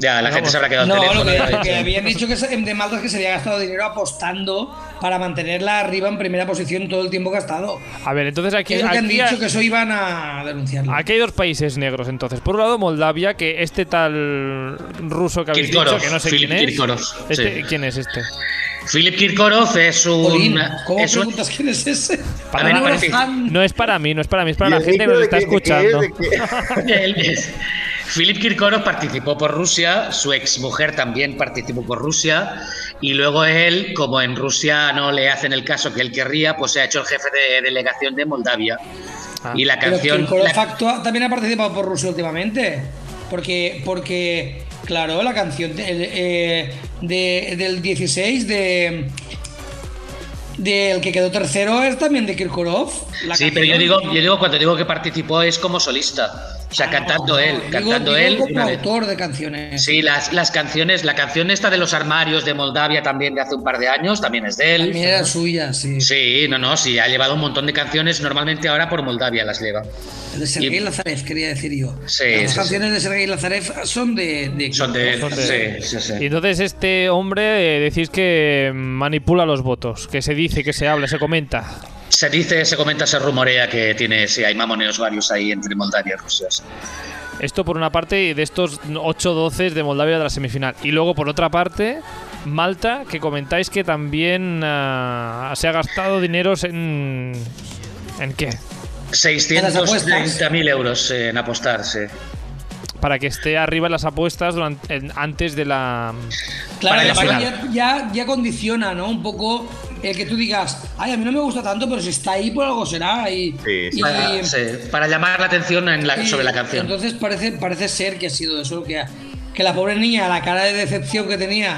Ya, la gente se habrá quedado No, teléfono. lo que, lo habían dicho que se- de Malta es que se había gastado dinero apostando para mantenerla arriba en primera posición todo el tiempo que ha estado. A ver, entonces aquí, es lo que han aquí, dicho que eso iban a denunciarlo. aquí hay dos países negros, entonces. Por un lado, Moldavia, que este tal ruso que habéis Kirkorov, dicho, que no sé Philip quién es. Kirkorov, Este- sí. ¿Quién es este? Philip Kirkorov es un. ¿Cómo es un- preguntas quién es ese? Para fan. No es para mí, no es para mí, es para ¿Y la gente que nos está escuchando. Es- Philip Kirkorov participó por Rusia, su ex mujer también participó por Rusia, y luego él, como en Rusia no le hacen el caso que él querría, pues se ha hecho el jefe de delegación de Moldavia. Ah. Y la Pero canción. Kirkorov la- actúa- también ha participado por Rusia últimamente. Porque, porque claro, la canción de- eh, de- del 16 de del que quedó tercero es también de Kirkorov. la sí, pero yo digo, yo digo, cuando digo que participó es como solista. O sea, cantando No, él, digo- cantando digo él. como autor de canciones. Sí, las, las canciones, la canción esta de los armarios de Moldavia también de hace un par de años, también es de él. También era suya, sí. Sí, no, no, sí, ha llevado un montón de canciones, normalmente ahora por Moldavia las lleva. De Sergei Y- Lazarev, quería decir yo. Sí, Las sí, canciones de Sergei Lazarev son de. de Son de... Son de- Sí, sí, sí. Y entonces este hombre eh, decís que manipula los votos, que se dice, que se habla, se comenta. Se dice, se comenta, se rumorea que tiene, sí, hay mamoneos varios ahí entre Moldavia y Rusia. sí. Esto por una parte de estos 8-12 de Moldavia de la semifinal. Y luego por otra parte, Malta, que comentáis que también ah, se ha gastado dineros en... ¿En qué? 630.000 euros en apostar, sí. Para que esté arriba en las apuestas durante, en- antes de la... Claro, Para la además final. ya, ya, ya condiciona, ¿no? Un poco el que tú digas, ay, a mí no me gusta tanto, pero si está ahí, por algo será. Y, Sí, sí. y- Para, sí, para llamar la atención en la- y sobre la canción. Entonces parece, parece ser que ha sido eso, que, que la pobre niña, la cara de decepción que tenía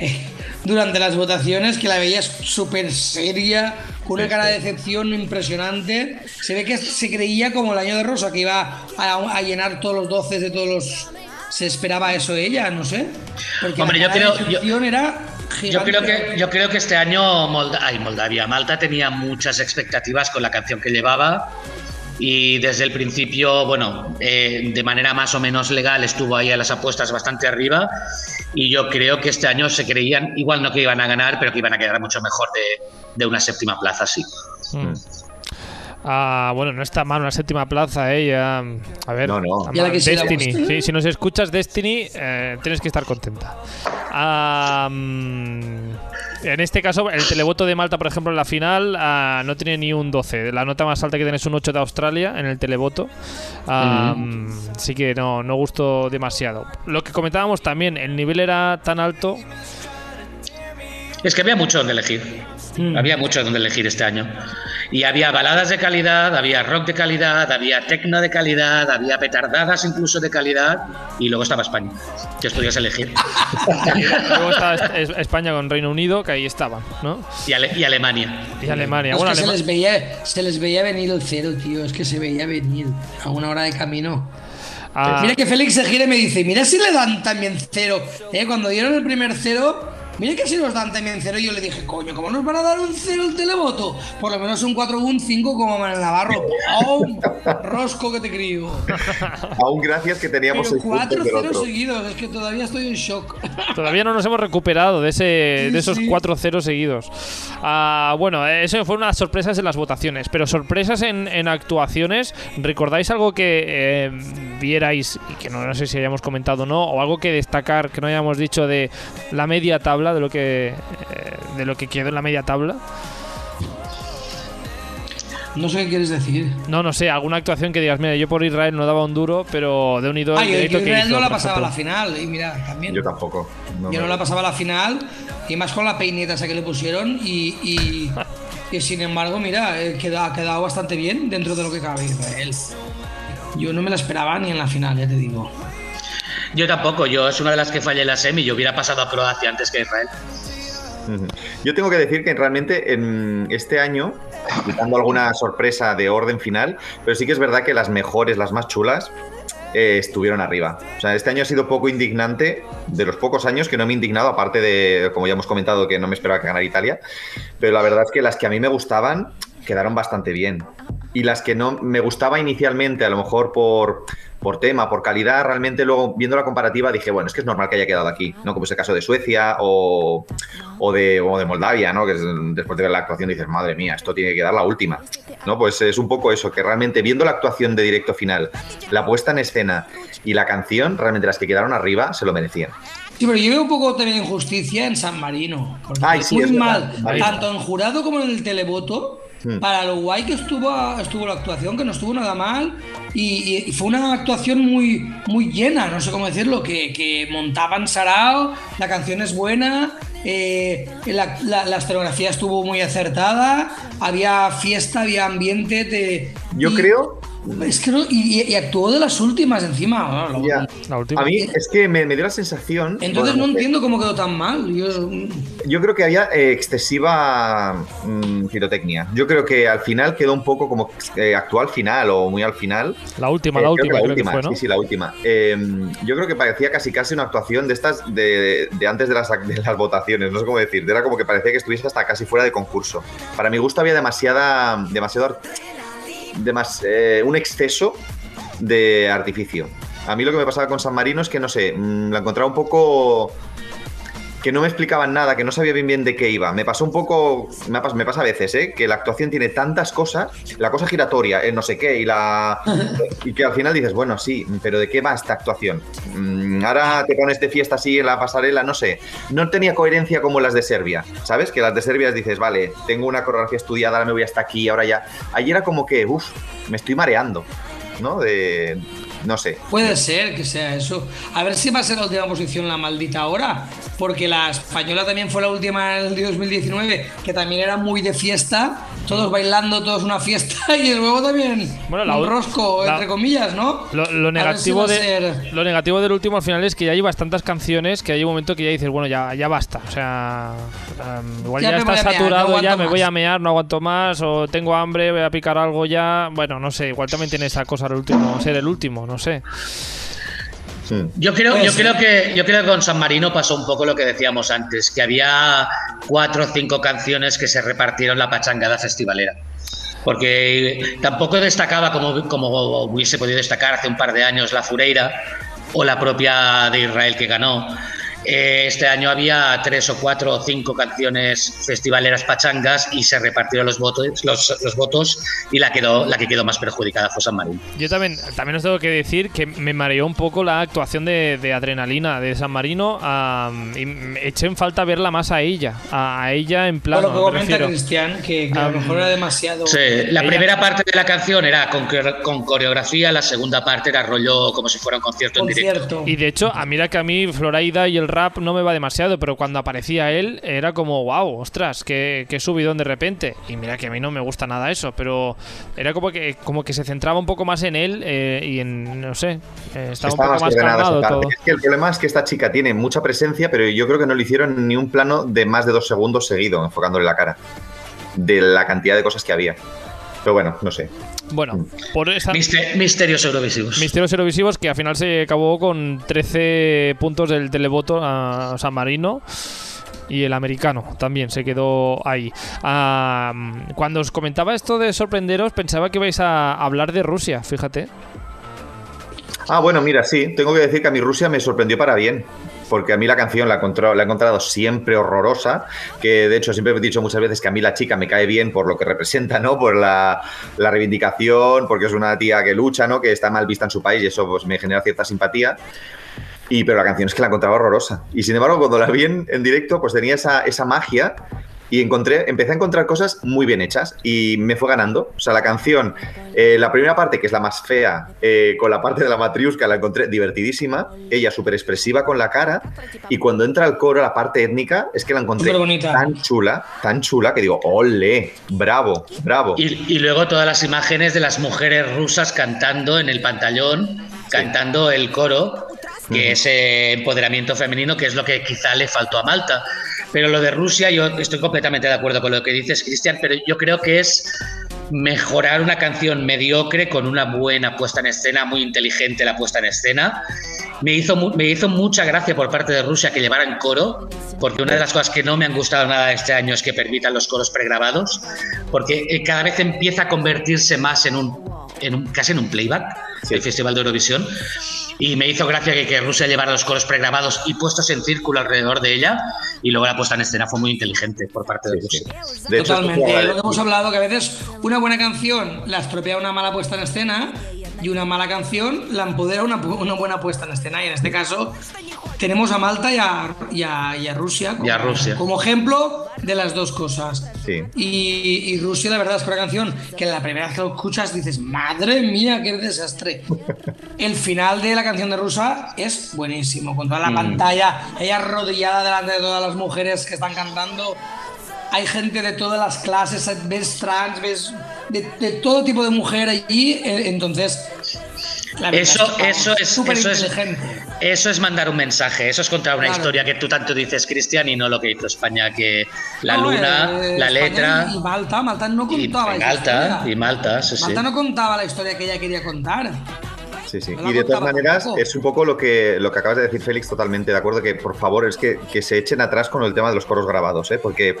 eh, durante las votaciones, que la veías súper seria, con una cara de decepción impresionante. Se ve que se creía como el año de Rosa, que iba a, a llenar todos los 12 de todos los... Se esperaba eso ella, no sé. Porque Hombre, la yo de creo- yo- decepción era Yo creo, que, yo creo que este año Molda- ay, Moldavia, Malta tenía muchas expectativas con la canción que llevaba y desde el principio, bueno, eh, de manera más o menos legal estuvo ahí a las apuestas bastante arriba y yo creo que este año se creían, igual no que iban a ganar, pero que iban a quedar mucho mejor de, de una séptima plaza, sí. Mm. Ah, bueno, no está mal una séptima plaza, eh. Ya, a ver, No, no. Ya la quisiéramos. Destiny. Sí, si nos escuchas Destiny, eh, tienes que estar contenta. Ah, en este caso, el televoto de Malta, por ejemplo, en la final ah, no tiene ni un 12. La nota más alta que tiene es un 8 de Australia en el televoto. Mm, Así que no, no gustó demasiado. Lo que comentábamos también, el nivel era tan alto. Es que había mucho donde elegir. Había mucho donde elegir este año. Y había baladas de calidad, había rock de calidad, había tecno de calidad, había petardadas incluso de calidad. Y luego estaba España, que podías elegir. Luego estaba Es- Es- España con Reino Unido, que ahí estaban, ¿no? Y, Ale- y Alemania. Y Alemania. Es Bueno, que se Alema- les, veía, se les veía venir el cero, tío. Es que se veía venir a una hora de camino. ah, Mira que Félix se gira y me dice, mira si le dan también cero. Eh, Cuando dieron el primer cero, mira que si nos dan también cero, yo le dije, coño, ¿cómo nos van a dar un cero el televoto? Por lo menos un 4 o un 5 como Manuel Navarro. ¡Pum! Rosco que te crío. Aún gracias que teníamos Pero cuatro ceros otro. seguidos, es que todavía estoy en shock. Todavía no nos hemos recuperado de, ese, Sí, de esos sí. 4-0 seguidos. Ah, bueno, eso fue unas sorpresas en las votaciones, pero sorpresas en, en actuaciones. ¿Recordáis algo que eh, vierais y que no, no sé si hayamos comentado o no? ¿O algo que destacar que no hayamos dicho de la media tabla, de lo que, eh, de lo que quedó en la media tabla? No sé qué quieres decir. No, no sé, alguna actuación que digas, mira, yo por Israel no daba un duro, pero de unido Ay, yo, yo que Israel hizo, no la pasaba a la final, y mira, también. Yo tampoco. No Yo no la pasaba a la final, y más con la peineta esa que le pusieron, y, y, y sin embargo, mira, eh, queda- ha quedado bastante bien dentro de lo que cabe Israel. Yo no me la esperaba ni en la final, ya te digo. Yo tampoco, yo es una de las que fallé la semi. Yo hubiera pasado a Croacia antes que a Israel. Yo tengo que decir que realmente en este año, quitando alguna sorpresa de orden final, pero sí que es verdad que las mejores, las más chulas, eh, estuvieron arriba. O sea, este año ha sido poco indignante, de los pocos años que no me he indignado, aparte de, como ya hemos comentado, que no me esperaba que ganara Italia, pero la verdad es que las que a mí me gustaban quedaron bastante bien. Y las que no me gustaba inicialmente, a lo mejor por, por tema, por calidad, realmente luego viendo la comparativa dije, bueno, es que es normal que haya quedado aquí, ¿no? Como es el caso de Suecia o, o de, o de Moldavia, ¿no? Que es- después de ver la actuación dices, madre mía, esto tiene que dar la última, ¿no? Pues es un poco eso, que realmente viendo la actuación de directo final, la puesta en escena y la canción, realmente las que quedaron arriba se lo merecían. Sí, pero yo veo un poco también injusticia en San Marino. Porque Ay, sí, muy verdad, mal, tanto en jurado como en el televoto. Hmm. Para lo guay que estuvo, estuvo la actuación, que no estuvo nada mal. Y, y- y fue una actuación muy, muy llena, no sé cómo decirlo, que, que montaban Sarao, la canción es buena, eh, la, la- la escenografía estuvo muy acertada, había fiesta, había ambiente. De, Yo y- creo Es que no- y, actuó de las últimas encima. ¿no? La última. A mí es que me, me dio la sensación. Entonces bueno, no entiendo cómo quedó tan mal. Yo, Yo creo que había eh, excesiva mm, pirotecnia. Yo creo que al final quedó un poco como eh, actual final o muy al final. La última, Eh, la creo última, la creo que última, fue, ¿no? Sí, sí, la última. Eh, yo creo que parecía casi casi una actuación de estas de, de antes de las, de las votaciones, no sé cómo decir. Era como que parecía que estuviese hasta casi fuera de concurso. Para mi gusto había demasiada, demasiado, demas- eh, un exceso de artificio. A mí lo que me pasaba con San Marino es que, no sé, mm, la encontraba un poco que no me explicaban nada, que no sabía bien bien de qué iba. Me pasó un poco, me pasa, a veces, ¿eh? que la actuación tiene tantas cosas, la cosa giratoria, el no sé qué, y la y que al final dices, bueno, sí, pero ¿de qué va esta actuación? Mm, ahora te pones de fiesta así en la pasarela, no sé. No tenía coherencia como las de Serbia, ¿sabes? Que las de Serbia dices, vale, tengo una coreografía estudiada, ahora me voy hasta aquí, ahora ya. Allí era como que, uff, me estoy mareando, ¿no? De, no sé. puede ser que sea eso. A ver si va a ser la última posición la maldita hora. Porque la española también fue la última en el 2019, que también era muy de fiesta. Todos bailando, todos una fiesta. Y luego también Bueno, la un rosco, la- entre comillas, ¿no? Lo, si negativo de, lo negativo del último al final es que ya llevas tantas canciones que hay un momento que ya dices, bueno, ya, ya basta. O sea, um, igual Ya está mear, no saturado, ya me voy a mear, no aguanto más, o tengo hambre, voy a picar algo ya. Bueno, no sé, igual también tiene esa cosa el último, ser el último, no sé. Mm. Yo creo, yo ser. creo que yo creo que con San Marino pasó un poco lo que decíamos antes, que había cuatro o cinco canciones que se repartieron la pachangada festivalera. Porque tampoco destacaba como, como hubiese podido destacar hace un par de años la Fureira o la propia de Israel que ganó. Eh, Este año había tres o cuatro o cinco canciones festivaleras pachangas y se repartieron los votos, los, los votos y la, quedó, la que quedó más perjudicada fue San Marino. Yo también, también os tengo que decir que me mareó un poco la actuación de, de adrenalina de San Marino am, y me eché en falta verla más a ella, a, a ella en Por plano. lo que me comenta. Cristian, que, que a Ah, lo mejor era demasiado. Sí, la Ella- primera parte de la canción era con, con coreografía, la segunda parte era rollo como si fuera un concierto en directo. concierto. Y de hecho, a mira que a mí Floraida y el rap no me va demasiado, pero cuando aparecía él era como, wow, ostras, qué, qué subidón de repente. Y mira que a mí no me gusta nada eso, pero era como que como que se centraba un poco más en él eh, y en, no sé, eh, estaba un Está poco más calmado todo. Es que el problema es que esta chica tiene mucha presencia, pero yo creo que no le hicieron ni un plano de más de dos segundos seguido, enfocándole la cara. De la cantidad de cosas que había. Pero bueno, no sé. Bueno, por esa... Mister- misterios eurovisivos. Misterios Eurovisivos que al final se acabó con 13 puntos del televoto a San Marino. Y el americano también se quedó ahí. Ah, cuando os comentaba esto de sorprenderos, pensaba que vais a hablar de Rusia, fíjate. Ah, bueno, mira, sí, tengo que decir que a mi Rusia me sorprendió para bien. Porque a mí la canción la, he encontrado- siempre horrorosa, que de hecho siempre he dicho muchas veces que a mí la chica me cae bien por lo que representa, ¿no? Por la, la reivindicación, porque es una tía que lucha, ¿no? Que está mal vista en su país y eso pues, me genera cierta simpatía. Y, pero la canción es que la encontraba horrorosa. Y sin embargo, cuando la vi en, en directo, pues tenía esa, esa magia y encontré, empecé a encontrar cosas muy bien hechas y me fue ganando. O sea, la canción, eh, la primera parte, que es la más fea, eh, con la parte de la matriusca, la encontré divertidísima. Ella súper expresiva con la cara. Y cuando entra al coro, la parte étnica, es que la encontré tan chula, tan chula, que digo, ole, bravo, bravo. Y, y luego todas las imágenes de las mujeres rusas cantando en el pantallón, cantando el coro, que es eh, empoderamiento femenino, que es lo que quizá le faltó a Malta. Pero lo de Rusia, yo estoy completamente de acuerdo con lo que dices, Cristian, pero yo creo que es mejorar una canción mediocre con una buena puesta en escena, muy inteligente la puesta en escena. Me hizo, me hizo mucha gracia por parte de Rusia que llevaran coro, porque una de las cosas que no me han gustado nada este año es que permitan los coros pregrabados, porque eh, cada vez empieza a convertirse más en un, en un casi en un playback, el Festival de Eurovisión. Y me hizo gracia que, que Rusia llevara los coros pregrabados y puestos en círculo alrededor de ella, y luego la puesta en escena fue muy inteligente por parte de Sí, sí. Rusia. De hecho, Totalmente. fue- Lo que hemos hablado, que a veces una buena canción la estropea una mala puesta en escena y una mala canción la empodera una, una buena puesta en escena. Y en este caso tenemos a Malta y a, y a- y a Rusia, como, Y a Rusia. como ejemplo de las dos cosas. Sí. Y, y Rusia, la verdad, es una canción que la primera vez que lo escuchas dices, madre mía, qué desastre. El final de la canción de Rusia es buenísimo, con toda la pantalla, ella arrodillada delante de todas las mujeres que están cantando. Hay gente de todas las clases, ves trans, ves de, de todo tipo de mujer allí, eh, entonces... Eso, eso es, súper eso es, inteligente. eso es mandar un mensaje, eso es contar una Claro. historia que tú tanto dices, Cristian, y no lo que hizo España, que la No, luna, eh, la España letra Y Malta, Malta no contaba y Malta, historia. y Malta, sí, sí. Malta no contaba la historia que ella quería contar. Sí, sí. Y de todas maneras, es un poco lo que, lo que acabas de decir, Félix, totalmente de acuerdo, que por favor es que, que se echen atrás con el tema de los coros grabados, ¿eh? porque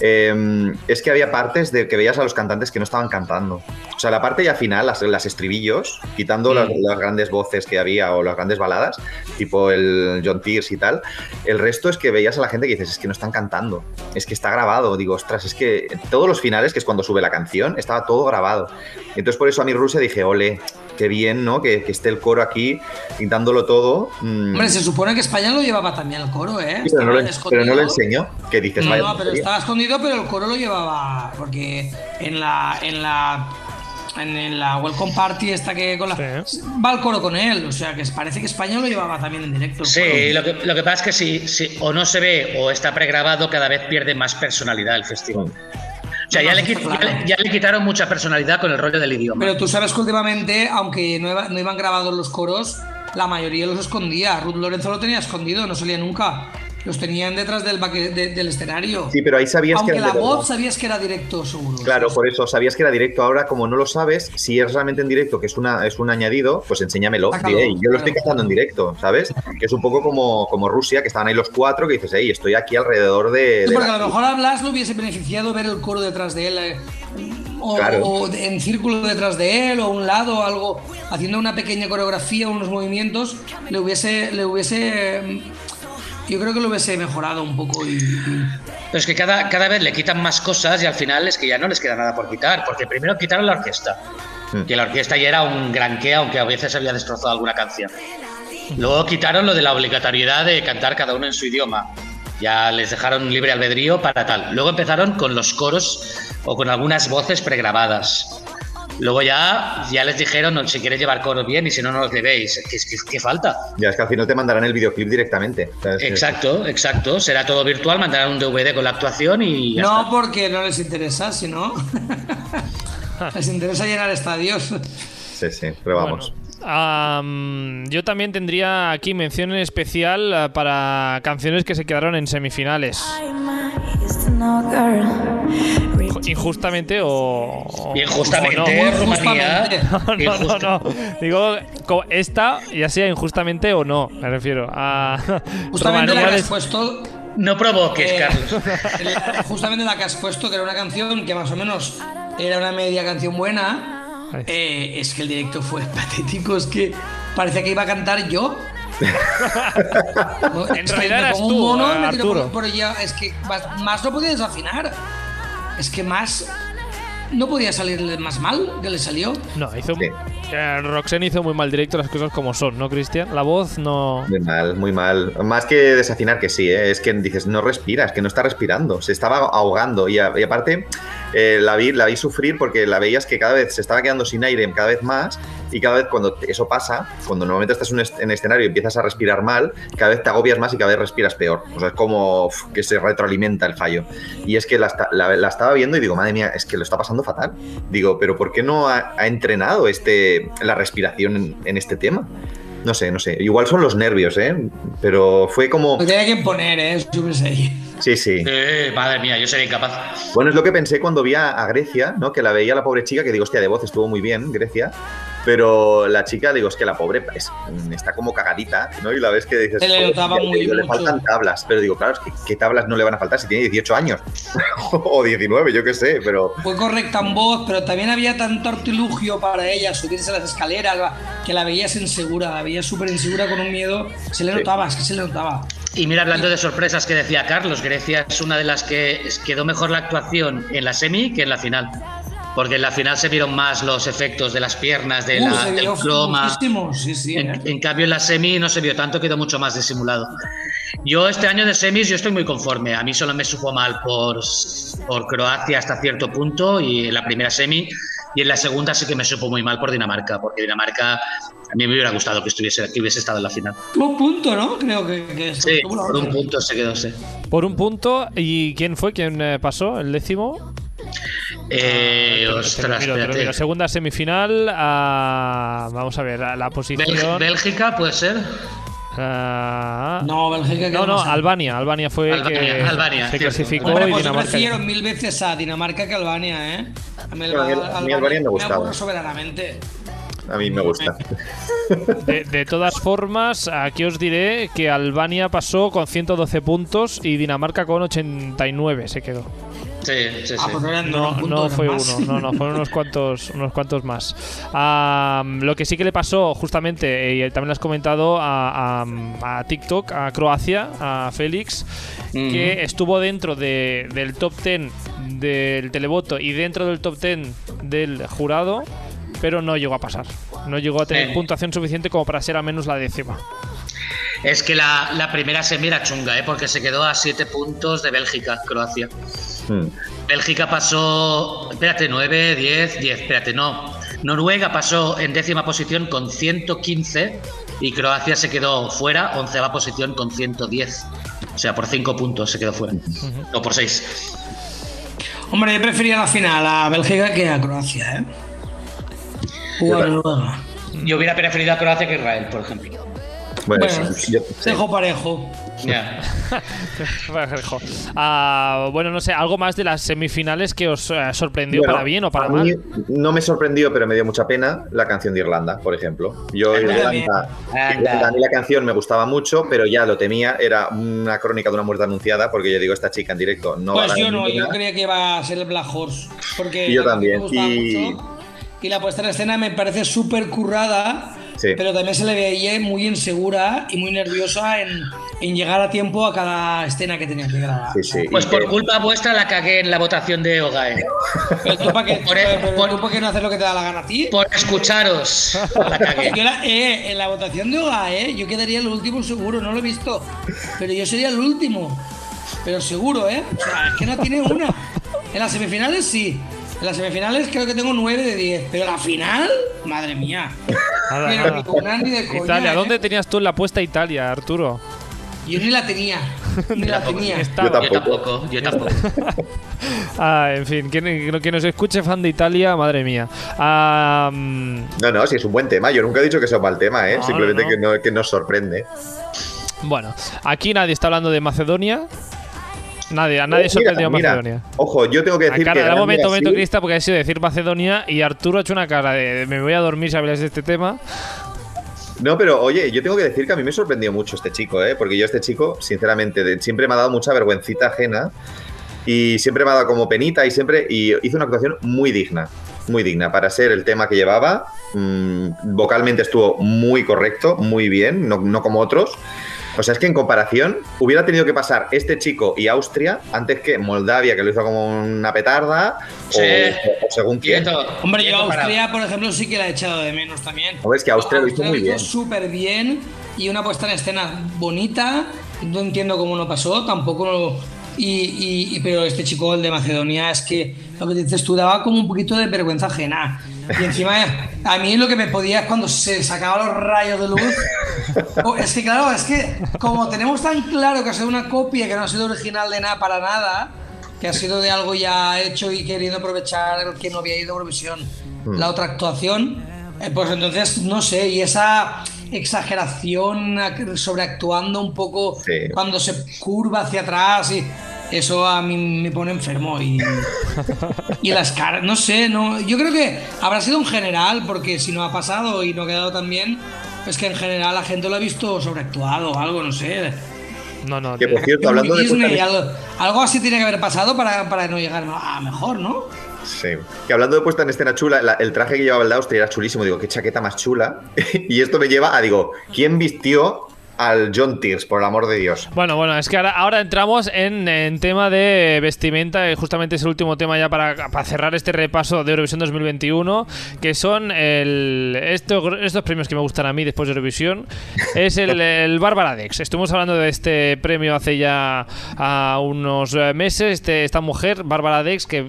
eh, es que había partes de que veías a los cantantes que no estaban cantando. O sea, la parte ya final, las, las estribillos, quitando las, las grandes voces que había o las grandes baladas, tipo el John Tears y tal, el resto es que veías a la gente que dices, es que no están cantando, es que está grabado. Digo, ostras, es que todos los finales, que es cuando sube la canción, estaba todo grabado. Entonces por eso a mi Rusia dije, ole, qué bien, ¿no? Que, que esté el coro aquí pintándolo todo. Mm, Hombre, se supone que España lo llevaba también el coro, ¿eh? sí, pero, no lo, pero no lo enseñó. Que dices, No, vaya no, pero tontería. estaba escondido, pero el coro lo llevaba. Porque en la. En la en la Welcome Party esta que con la Sí. va el coro con él, o sea que parece que España lo llevaba también en directo. Sí, lo que, lo que pasa es que si, si o no se ve o está pregrabado, cada vez pierde más personalidad el festival. O sea, No, ya, le, eso quit- está claro. ya le- ya le quitaron mucha personalidad con el rollo del idioma. Pero tú sabes que últimamente, aunque no, iba- no iban grabados los coros, la mayoría los escondía. Ruth Lorenzo lo tenía escondido, no salía nunca. Los tenían detrás del, baque- de- del escenario. Sí, pero ahí sabías Aunque que era la voz sabías que era directo, seguro. Claro, por eso sabías que era directo. Ahora, como no lo sabes, si es realmente en directo, que es una es un añadido, pues enséñamelo. "Ey, yo lo estoy cantando en directo, ¿sabes? Que es un poco como, como Rusia, que estaban ahí los cuatro, que dices, hey, estoy aquí alrededor de. Sí, de porque la- a lo mejor a Blas le hubiese beneficiado ver el coro detrás de él. eh, O, Claro. o en círculo detrás de él, o a un lado, algo, haciendo una pequeña coreografía, unos movimientos, le hubiese, le hubiese, yo creo que lo hubiese mejorado un poco y, y- Pero es que cada, cada vez le quitan más cosas y al final es que ya no les queda nada por quitar, porque primero quitaron la orquesta, Mm. que la orquesta ya era un gran que, aunque a veces había destrozado alguna canción. Luego quitaron lo de la obligatoriedad de cantar cada uno en su idioma. Ya les dejaron libre albedrío para tal. Luego empezaron con los coros o con algunas voces pregrabadas. Luego ya, ya les dijeron, "No, si queréis llevar coros bien y si no, no los llevéis. ¿Qué, qué, qué falta? Ya es que al final te mandarán el videoclip directamente. ¿sabes? Exacto, exacto. Será todo virtual, mandarán un DVD con la actuación y ya No está. porque no les interesa, sino les interesa llenar estadios. Sí, sí, pero vamos. Bueno, yo también tendría aquí mención en especial eh, para canciones que se quedaron en semifinales. Injustamente o. o- Bien, justamente, o no. Rumanía. No, no, justa- no. Digo, esta, ya sea injustamente o no, me refiero. A Justamente la Rumanía que has puesto No provoques, Eh, Carlos. la- justamente la que has puesto, que era una canción que más o menos era una media canción buena, eh, es que el directo fue patético, es que parecía que iba a cantar yo. No, En es que realidad eras tú, un mono, me tiro por, por ella, es que más, más no podía desafinar. Es que más no podía salirle más mal que le salió. No, hizo. Sí. Roxanne hizo muy mal directo las cosas como son, ¿no, Cristian? La voz no. Muy mal, muy mal. Más que desafinar que sí, ¿eh? es que dices, no respiras, que no está respirando, se estaba ahogando. Y, a- y aparte, eh, la, vi, la vi sufrir porque la veías que cada vez se estaba quedando sin aire, cada vez más. Y cada vez cuando eso pasa, cuando normalmente estás en escenario y empiezas a respirar mal, cada vez te agobias más y cada vez respiras peor. O sea, es como uf, que se retroalimenta el fallo. Y es que la, la- la estaba viendo y digo, madre mía, es que lo está pasando fatal. Digo, pero ¿por qué no ha, ha entrenado este, la respiración en, en este tema? No sé, no sé. Igual son los nervios, ¿eh? Pero fue como... Lo tenía que poner, ¿eh? Sí, sí. Eh, madre mía, yo sería incapaz. Bueno, es lo que pensé cuando vi a, a Grecia, ¿no? Que la veía la pobre chica, que digo, hostia, de voz estuvo muy bien, Grecia. Pero la chica, digo, es que la pobre es- está como cagadita, ¿no? Y la ves que dices, Se le "Joder, notaba tía", muy digo, le faltan tablas. Pero digo, claro, es que ¿qué tablas no le van a faltar si tiene 18 años? o 19, yo qué sé, pero... Fue correcta en voz, pero también había tanto artilugio para ella subirse a las escaleras que la veías insegura, la veías súper insegura con un miedo. Se le Sí. notaba, es que se le notaba. Y mira, hablando de sorpresas que decía Carlos, Grecia es una de las que quedó mejor la actuación en la semi que en la final. Porque en la final se vieron más los efectos de las piernas, de Uh, la- del croma. muchísimo, sí, sí. En, ¿eh? en cambio, en la semi no se vio tanto, quedó mucho más disimulado. Yo este año de semis yo estoy muy conforme. A mí solo me supo mal por, por Croacia hasta cierto punto y en la primera semi. Y en la segunda sí que me supo muy mal por Dinamarca, porque Dinamarca a mí me hubiera gustado que, estuviese, que hubiese estado en la final. Tuvo un punto, ¿no? Creo que, que Sí, por un punto se quedó, sí. Por un punto, ¿y quién fue? ¿Quién eh, pasó? ¿El décimo? Eh, Te lo ostras, miro, te lo miro. Segunda semifinal. ah, vamos a ver, la, la Bel- posición. Bélgica puede ser. ah, No, Bélgica no, no. Albania. Albania fue el que Albania, Albania, se cierto. clasificó Hombre, y pues yo Dinamarca. prefiero mil veces a Dinamarca que a Albania, ¿eh? A mí, Bueno, a mí- a mí Albania me gustaba. aburre soberanamente. A mí me gusta. De, de todas formas, aquí os diré que Albania pasó con 112 puntos y Dinamarca con 89 se quedó. Sí, sí, sí. Ah, pues no fue más. uno, no, no, fueron unos cuantos, unos cuantos más. Am, lo que sí que le pasó, justamente, y también lo has comentado a, a- a TikTok, a Croacia, a Félix, que estuvo dentro de- del top 10 del televoto y dentro del top 10 del jurado, pero no llegó a pasar. No llegó a tener Eh. puntuación suficiente como para ser al menos la décima. Es que la, la primera semi era chunga, ¿eh? porque se quedó a 7 puntos de Bélgica, Croacia. Hmm. Bélgica pasó, espérate, 9, 10, 10, espérate, no. Noruega pasó en décima posición con 115 y Croacia se quedó fuera, onceava posición con 110. O sea, por 5 puntos se quedó fuera. O por 6. Hombre, yo prefería la final a Bélgica que a Croacia, ¿eh? O a Noruega. Yo hubiera preferido a Croacia que a Israel, por ejemplo. Bueno, Bueno, sí. dejo parejo. Ya. Parejo. Ah, bueno, no sé, algo más de las semifinales que os eh, sorprendió Bueno, para bien o para a mí mal. No me sorprendió, pero me dio mucha pena la canción de Irlanda, por ejemplo. Yo, Irlanda. Irlanda, a mí la canción me gustaba mucho, pero ya lo temía. Era una crónica de una muerte anunciada, porque yo digo, esta chica en directo no va a Pues yo no, yo creía que iba a ser el Black Horse. Porque Y yo también, me y- mucho, y la puesta en escena me parece súper currada, Sí. pero también se le veía muy insegura y muy nerviosa en, en llegar a tiempo a cada escena que tenía que grabar. Sí, sí. Pues y por que- culpa vuestra la cagué en la votación de Ogae. Pero tú para qué, Por- pero por- tú por qué no haces lo que te da la gana a ti. Por escucharos la cagué. Yo la- eh, en la votación de OGA, eh, yo quedaría el último seguro, no lo he visto. Pero yo sería el último. Pero seguro, ¿eh? O sea, es que no tiene una. En las semifinales sí. Las semifinales creo que tengo 9 de 10. Pero la final, madre mía. Nada, Pero nada. ni una ni de coña. Italia, ¿eh? ¿dónde tenías tú la apuesta Italia, Arturo? Yo ni la tenía. Ni la tenía. Estaba. Yo tampoco, yo tampoco. Ah, en fin, quien, quien nos escuche fan de Italia, madre mía. Ah, mm, No, no, sí, es un buen tema. Yo nunca he dicho que sea un mal tema, ¿eh? No, Simplemente no. Que, no, que nos sorprende. bueno, aquí nadie está hablando de Macedonia. Nadie, a nadie Oh, sorprendió Macedonia. Ojo, yo tengo que decir cara, que. da un momento, momento, Crista, porque ha sido decir Macedonia y Arturo ha hecho una cara de, de me voy a dormir si habláis de este tema. No, pero oye, yo tengo que decir que a mí me sorprendió mucho este chico, ¿eh? Porque yo este chico, sinceramente, de- siempre me ha dado mucha vergüencita ajena y siempre me ha dado como penita y siempre y hizo una actuación muy digna, muy digna para ser el tema que llevaba. Mm, vocalmente estuvo muy correcto, muy bien, no, no como otros. O sea, es que en comparación hubiera tenido que pasar este chico y Austria antes que Moldavia, que lo hizo como una petarda, o- Sí. o, según quién. Quieto, Hombre, yo. Austria, por ejemplo, sí que la he echado de menos también. Hombre, es que Austria lo hizo muy bien. súper bien y una puesta en escena bonita. No entiendo cómo no pasó, tampoco. lo- y, y- y- pero este chico, el de Macedonia, es que lo que dices tú daba como un poquito de vergüenza ajena. Y encima, a mí lo que me podía es cuando se sacaban los rayos de luz. Oh, es que, claro, es que como tenemos tan claro que ha sido una copia que no ha sido original de nada para nada, que ha sido de algo ya hecho y queriendo aprovechar que no había ido a Eurovisión la otra actuación, eh, pues entonces no sé, y esa exageración ac- sobreactuando un poco Sí. cuando se curva hacia atrás y eso a mí me pone enfermo y, y las caras, no sé, no, yo creo que habrá sido en general, porque si no ha pasado y no ha quedado tan bien, es que en general la gente lo ha visto sobreactuado o algo, no sé. No, no. Que por de- cierto, hablando de Disney, puesta en- algo, algo así tiene que haber pasado para, para no llegar a mejor, ¿no? Sí. Que hablando de puesta en escena chula, la- el traje que llevaba el Daustri era chulísimo. Digo, qué chaqueta más chula. y esto me lleva a, digo, ¿quién vistió al John Tears, por el amor de Dios? Bueno, bueno, es que ahora, ahora entramos en, en tema de vestimenta, y justamente es el último tema ya para, para cerrar este repaso de Eurovisión 2021, que son el, estos, estos premios que me gustan a mí después de Eurovisión, es el, el Bárbara Dex. Estuvimos hablando de este premio hace ya a unos eh, meses, este, esta mujer, Bárbara Dex, que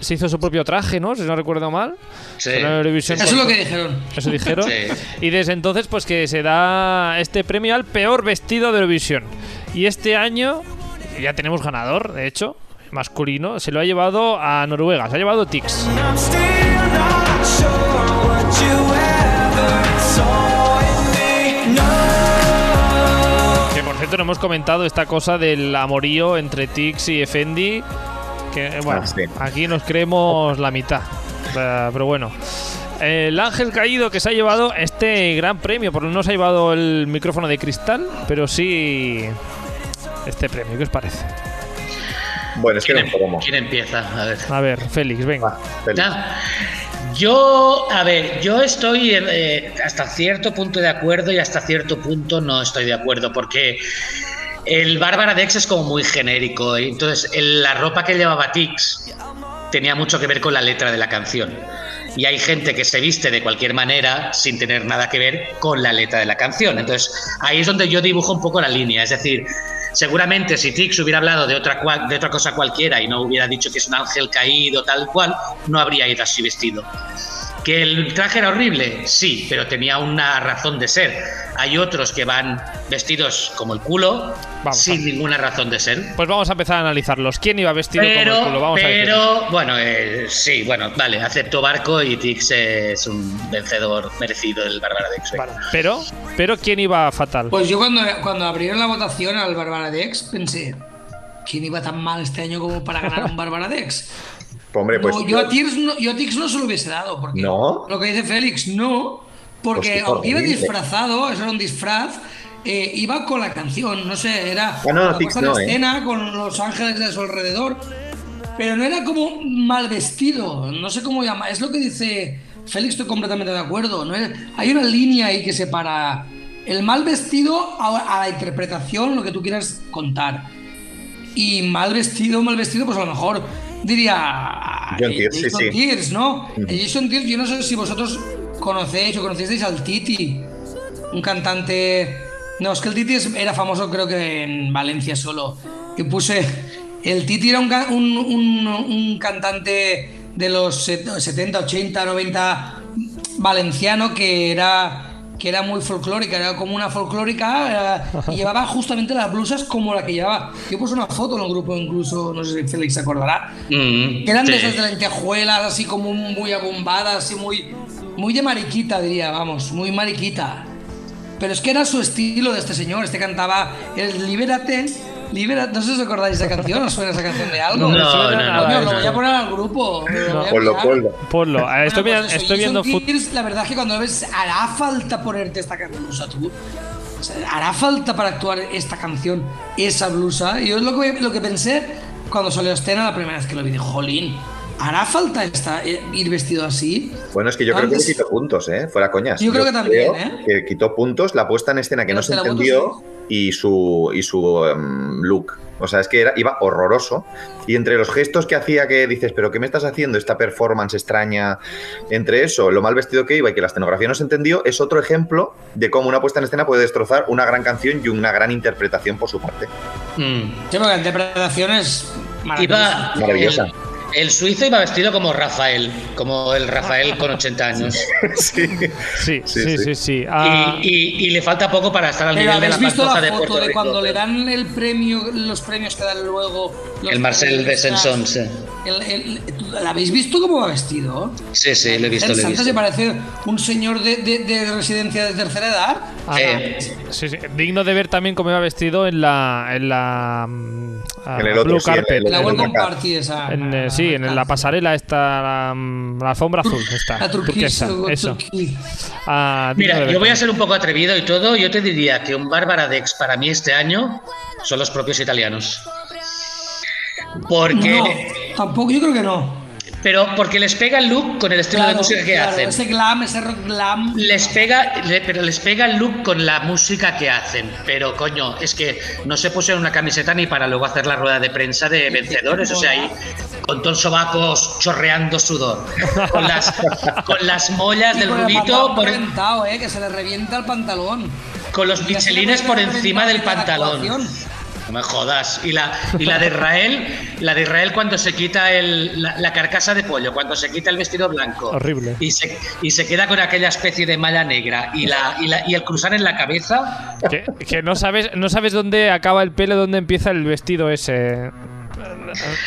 se hizo su propio traje, ¿no? Si no recuerdo mal. Sí. Eurovisión Eso es por- lo que dijeron. eso dijeron. Sí. Y desde entonces, pues que se da este premio al peor vestido de Eurovisión. Y este año ya tenemos ganador, de hecho, masculino. Se lo ha llevado a Noruega, se ha llevado Tix. Que por cierto, no hemos comentado esta cosa del amorío entre Tix y Effendi. Que eh, bueno, Ah, aquí nos creemos la mitad. Sea, Pero bueno. El ángel caído que se ha llevado este gran premio, porque no se ha llevado el micrófono de cristal, pero sí este premio. ¿Qué os parece? Bueno, es que ¿Quién, no promo. quién empieza? A ver. A ver, Félix, venga. Yo, a ver, yo estoy eh, hasta cierto punto de acuerdo y hasta cierto punto no estoy de acuerdo porque el Bárbara Dex es como muy genérico. y Entonces, el- la ropa que llevaba Tix tenía mucho que ver con la letra de la canción. Y hay gente que se viste de cualquier manera sin tener nada que ver con la letra de la canción. Entonces, ahí es donde yo dibujo un poco la línea. Es decir, seguramente si Tix hubiera hablado de otra, de otra cosa cualquiera y no hubiera dicho que es un ángel caído, tal cual, no habría ido así vestido. ¿Que el traje era horrible? Sí, pero tenía una razón de ser. Hay otros que van vestidos como el culo, Vamos, sin vamos. ninguna razón de ser. Pues vamos a empezar a analizarlos. ¿Quién iba vestido como el Pero, culo? Vamos a pero bueno, eh, sí, bueno, vale, acepto Barco y Tix es un vencedor merecido del Bárbara Dex. Vale, Pero, pero ¿quién iba fatal? Pues yo cuando, cuando abrieron la votación al Bárbara Dex pensé, ¿quién iba tan mal este año como para ganar un Bárbara Dex? Hombre, pues. No, yo, a no, yo a Tix no se lo hubiese dado, porque ¿No? lo que dice Félix, no, porque Pues iba disfrazado, eso era un disfraz, eh, iba con la canción, no sé, era Ah, no, la Tix no, ¿eh? escena con los ángeles de su alrededor, pero no era como mal vestido, no sé cómo llama, es lo que dice Félix, estoy completamente de acuerdo, ¿no? Hay una línea ahí que separa el mal vestido a, a la interpretación, lo que tú quieras contar. Y mal vestido, mal vestido, pues a lo mejor diría John eh, Tears, sí, Jason sí. Tears, ¿no? El Jason Tears, yo no sé si vosotros conocéis o conocisteis al Titi, un cantante. No, es que el Titi era famoso, creo que en Valencia solo. Que puse. El Titi era un, un- un- un cantante de los set- 70, 80, 90 valenciano que era que era muy folclórica, era como una folclórica eh, y llevaba justamente las blusas como la que llevaba. Yo puse una foto en el grupo incluso, no sé si Félix se acordará, Mm, que eran de esas de lentejuelas, así como muy abombadas, así muy, muy de mariquita, diría, vamos, muy mariquita. Pero es que era su estilo de este señor. Este cantaba el Libérate, Libérate. No sé si os acordáis de esa canción, ¿os suena esa canción de algo? No, suena no, no, nada Coño, lo voy a poner al grupo. a Ponlo, ponlo. Ponlo. Estoy, Bueno, pues estoy viendo Tears, La verdad es que cuando lo ves, hará falta ponerte esta blusa, tú. O sea, hará falta para actuar esta canción, esa blusa. Y yo es lo que, lo que pensé cuando salió escena la primera vez que lo vi. Jolín, ¿hará falta esta, eh, ir vestido así? Bueno, es que yo creo que quitó puntos, ¿eh? Fuera coñas. Yo creo que también, creo ¿eh? Que quitó puntos la puesta en escena que no se entendió y su, y su em, look. O sea, es que era, iba horroroso. Y entre los gestos que hacía que dices, ¿pero qué me estás haciendo? Esta performance extraña. Entre eso, lo mal vestido que iba y que la escenografía no se entendió, es otro ejemplo de cómo una puesta en escena puede destrozar una gran canción y una gran interpretación por su parte. Mm. Sí, porque la interpretación es maravillosa. Iba, Maravillosa. El, el suizo iba vestido como Rafael, como el Rafael con 80 años. sí. Sí, sí, Sí, sí, sí. sí. Ah, Y, y- y le falta poco para estar al Pero nivel de la habéis visto la de foto Puerto de Rico. cuando le dan el premio, los premios que dan luego. los El Marcel de? Sensón, sí. El- el- ¿la habéis visto cómo va vestido? Sí, sí, lo he visto, El Santa se parece un señor de, de- de residencia de tercera edad. Ah, Eh, Sí, sí. Digno de ver también cómo iba vestido en la. En la. mm, ah, En el otro, Blue sí, en el- Carpet. La en Welcome acá. Party esa. En, eh, sí, en la pasarela esta, la, mm, la alfombra azul, está. La turquesa. turquesa, eso. Ah, Mira, yo voy a ser un poco atrevido y todo. Yo te diría que un Bárbara Dex para mí este año son los propios italianos. Porque. No, tampoco, yo creo que no. Pero porque les pega el look con el estilo de música que claro, hacen. Ese glam, ese rock glam. Les pega, le- pero les pega el look con la música que hacen. Pero coño, es que no se pusieron una camiseta ni para luego hacer la rueda de prensa de vencedores. O sea, ahí con todos sobacos chorreando sudor. Con las, con las mollas Y del rubito, por, eh, que se le revienta el pantalón. con los michelines por encima del pantalón. No me jodas. Y la, y la de Israel, la de Israel cuando se quita el, la, la carcasa de pollo, cuando se quita el vestido blanco. Horrible. Y se, y se queda con aquella especie de malla negra y, la, y, la- y el cruzar en la cabeza. Que, que no sabes no sabes dónde acaba el pelo, dónde empieza el vestido ese.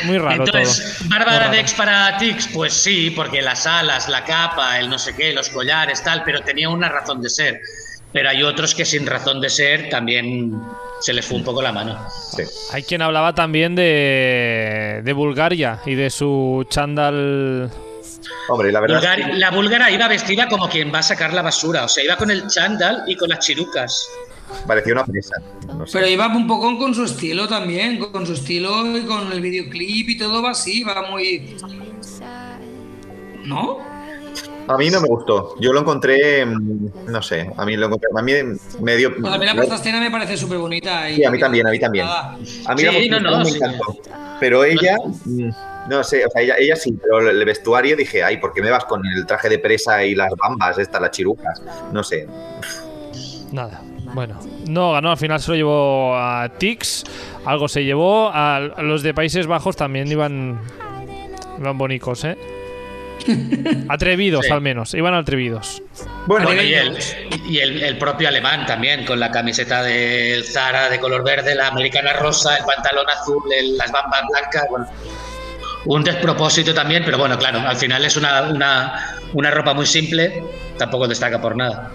Muy raro Entonces, todo. Bárbara. Dex para Tix, pues sí, porque las alas, la capa, el no sé qué, los collares, tal, pero tenía una razón de ser. Pero hay otros que sin razón de ser también se les fue un poco la mano. Sí. Hay quien hablaba también de, de Bulgaria y de su chándal. Hombre, la verdad. es que- Bulgari- la búlgara iba vestida como quien va a sacar la basura, o sea, iba con el chándal y con las chirucas. Parecía una presa. No sé. Pero iba un poco con su estilo también, con su estilo y con el videoclip y todo va así, va muy. ¿No? A mí no me gustó. Yo lo encontré. mm, No sé. A mí lo encontré. A mí me dio. Pues a mí la puesta a escena me parece súper bonita. Sí, a mí también, a mí también. Nada. A mí Sí, la música no, no, me sí. encantó. Pero ella. mm, No sé, o sea, ella, ella sí, pero el vestuario dije, ay, ¿por qué me vas con el traje de presa y las bambas, estas, las chirucas? No sé. Nada. Bueno, no ganó, al final se lo llevó a Tix, algo se llevó, a, a los de Países Bajos también iban iban bonicos, ¿eh? Atrevidos Sí. al menos, iban atrevidos. Bueno, Bueno, y, el, y el, el propio alemán también, con la camiseta del Zara de color verde, la americana rosa, el pantalón azul, el- las bambas blancas. Bueno, un despropósito también, pero bueno, claro, al final es una, una, una ropa muy simple, tampoco destaca por nada.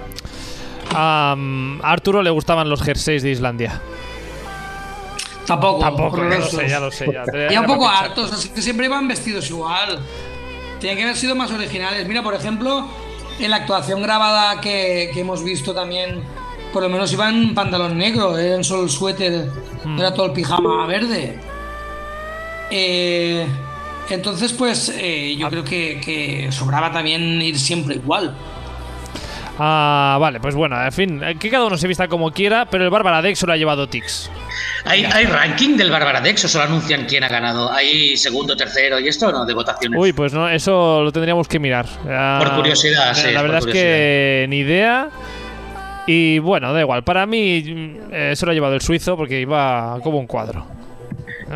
A, a Arturo le gustaban los jerseys de Islandia. Tampoco. Tampoco, ya lo sé, ya lo sé. Ya, Ya ya un poco hartos, así que siempre iban vestidos igual. Tenían que haber sido más originales. Mira, por ejemplo, en la actuación grabada que, que hemos visto también, por lo menos iban en pantalón negro, eran solo el suéter, Hmm. era todo el pijama verde. Eh, entonces, pues eh, Ah. yo creo que, que sobraba también ir siempre igual. Ah, vale, pues bueno, en fin, eh, que cada uno se vista como quiera, pero el Bárbara Dex lo ha llevado Tix. ¿Hay, ¿Hay ranking del Barbaradex o solo anuncian quién ha ganado? ¿Hay segundo, tercero y esto o no? De votaciones. Uy, pues no, eso lo tendríamos que mirar. Ah, Por curiosidad, la- sí, La verdad es que ni idea. Y bueno, da igual. Para mí mm, eh, se lo ha llevado el suizo porque iba como un cuadro.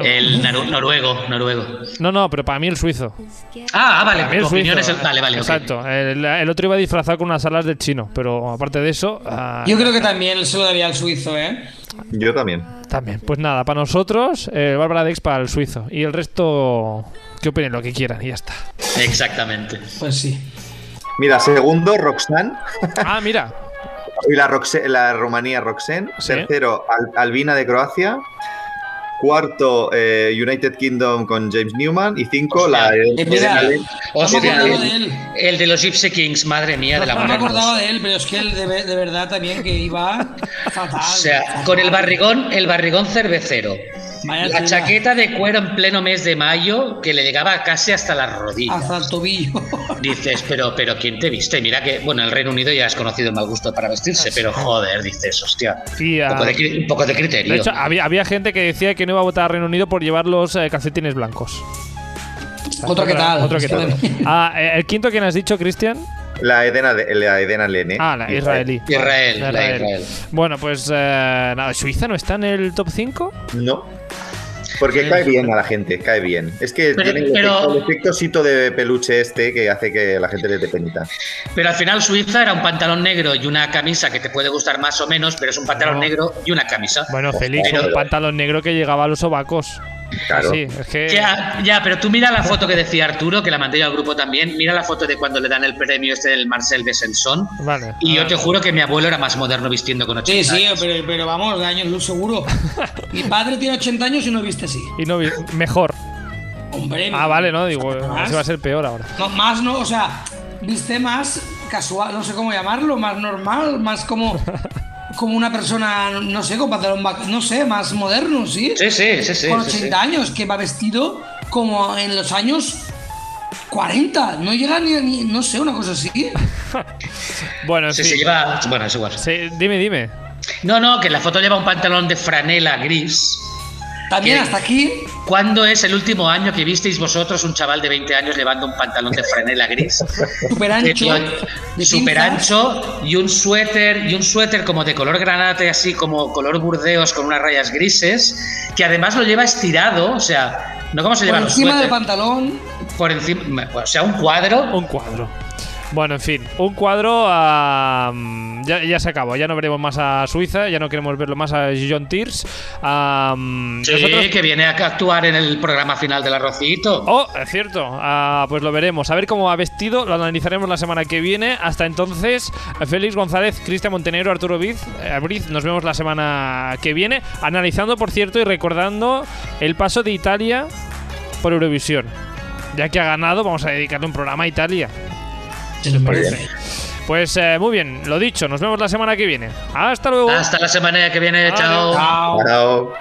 El naru- noruego, noruego. No, no, pero para mí el suizo. Ah, ah, vale, el tu opinión suizo. es el- Vale, vale. Exacto. El, el otro iba disfrazado con unas alas del chino, pero aparte de eso, ah, Yo creo que también se lo daría al suizo, ¿eh? yo también. también. Pues nada, para nosotros, eh, Bárbara Dex para el suizo. Y el resto, que opinen lo que quieran y ya está. Exactamente. Pues sí. Mira, segundo, Roxanne. Ah, mira. Y la, Roxe- la Rumanía, Roxanne. Sí. Tercero, Al- Albina de Croacia. Cuarto, eh, United Kingdom con James Newman. Y cinco, Hostia. la Eh, mira. No me Hostia, el, de él. el de los Gypsy Kings, madre mía de la No me acordaba de él, pero es que él de, de verdad también que iba fatal. O sea, con el barrigón, el barrigón cervecero. Vaya La chaqueta de cuero en pleno mes de mayo que le llegaba casi hasta las rodillas. Hasta el tobillo. Dices, pero, pero ¿quién te viste? Mira que, bueno, el Reino Unido ya es conocido el mal gusto para vestirse, pero joder, dices, hostia. Un ah, poco de, cri- un poco de criterio. De hecho, había, había gente que decía que no iba a votar a Reino Unido por llevar los eh, calcetines blancos. Otro que tal. Otro que tal. Ah, eh, ¿El quinto quién has dicho, Cristian? La Edena, de- la Edena Lene. Ah, la israelí. Israel, La la Israel. Bueno, pues eh, nada, ¿Suiza no está en el top 5? No. Porque cae bien a la gente, cae bien. Es que Pero- tiene el, pero- efecto, el efecto de peluche este que hace que la gente le dé penita. Pero al final Suiza era un pantalón negro y una camisa que te puede gustar más o menos, pero es un pantalón No. negro y una camisa. Bueno, Félix, un pantalón negro que llegaba a los sobacos. Claro. Sí, es que. Ya, ya, pero tú mira la foto que decía Arturo, que la mandé yo al grupo también. Mira la foto de cuando le dan el premio este del Marcel Besançon. Vale. Y yo Ah. te juro que mi abuelo era más moderno vistiendo con 80 Sí, sí, años. pero, pero vamos, de años luz seguro. Mi padre tiene 80 años y no viste así. Y no vi- mejor. Hombre. Ah, vale, no, digo, ese va a ser peor ahora. No, más no, o sea, viste más casual, no sé cómo llamarlo, más normal, más como, como una persona, no sé, con pantalón, no sé, más moderno, ¿sí? Sí, sí, sí, sí. con sí, 80 sí. años, que va vestido como en los años 40, no llega ni, ni- no sé, una cosa así. Bueno, en Sí, sí, lleva. Bueno, es igual. Sí, dime, dime. No, no, que en la foto lleva un pantalón de franela gris. También hasta aquí, ¿Cuándo es el último año que visteis vosotros un chaval de 20 años llevando un pantalón de franela gris? súper Eh, ancho, pinzas. ancho y un suéter y un suéter como de color granate así como color burdeos con unas rayas grises que además lo lleva estirado o sea no como se por llevan los encima del pantalón. por encima o sea un cuadro Un cuadro. Bueno, en fin, un cuadro ah, ya, ya se acabó. Ya no veremos más a Suiza, ya no queremos verlo más a John Tears. Sí, nosotros- que viene a actuar en el programa final del arrocito Oh, es cierto. Ah, pues lo veremos. A ver cómo ha vestido. Lo analizaremos la semana que viene. Hasta entonces, Félix González, Cristian Montenegro, Arturo Viz, eh, Briz. Nos vemos la semana que viene. Analizando, por cierto, y recordando el paso de Italia por Eurovisión. Ya que ha ganado, vamos a dedicarle un programa a Italia. Pues eh, muy bien, lo dicho, nos vemos la semana que viene. Hasta luego. Hasta la semana que viene, chao. chao.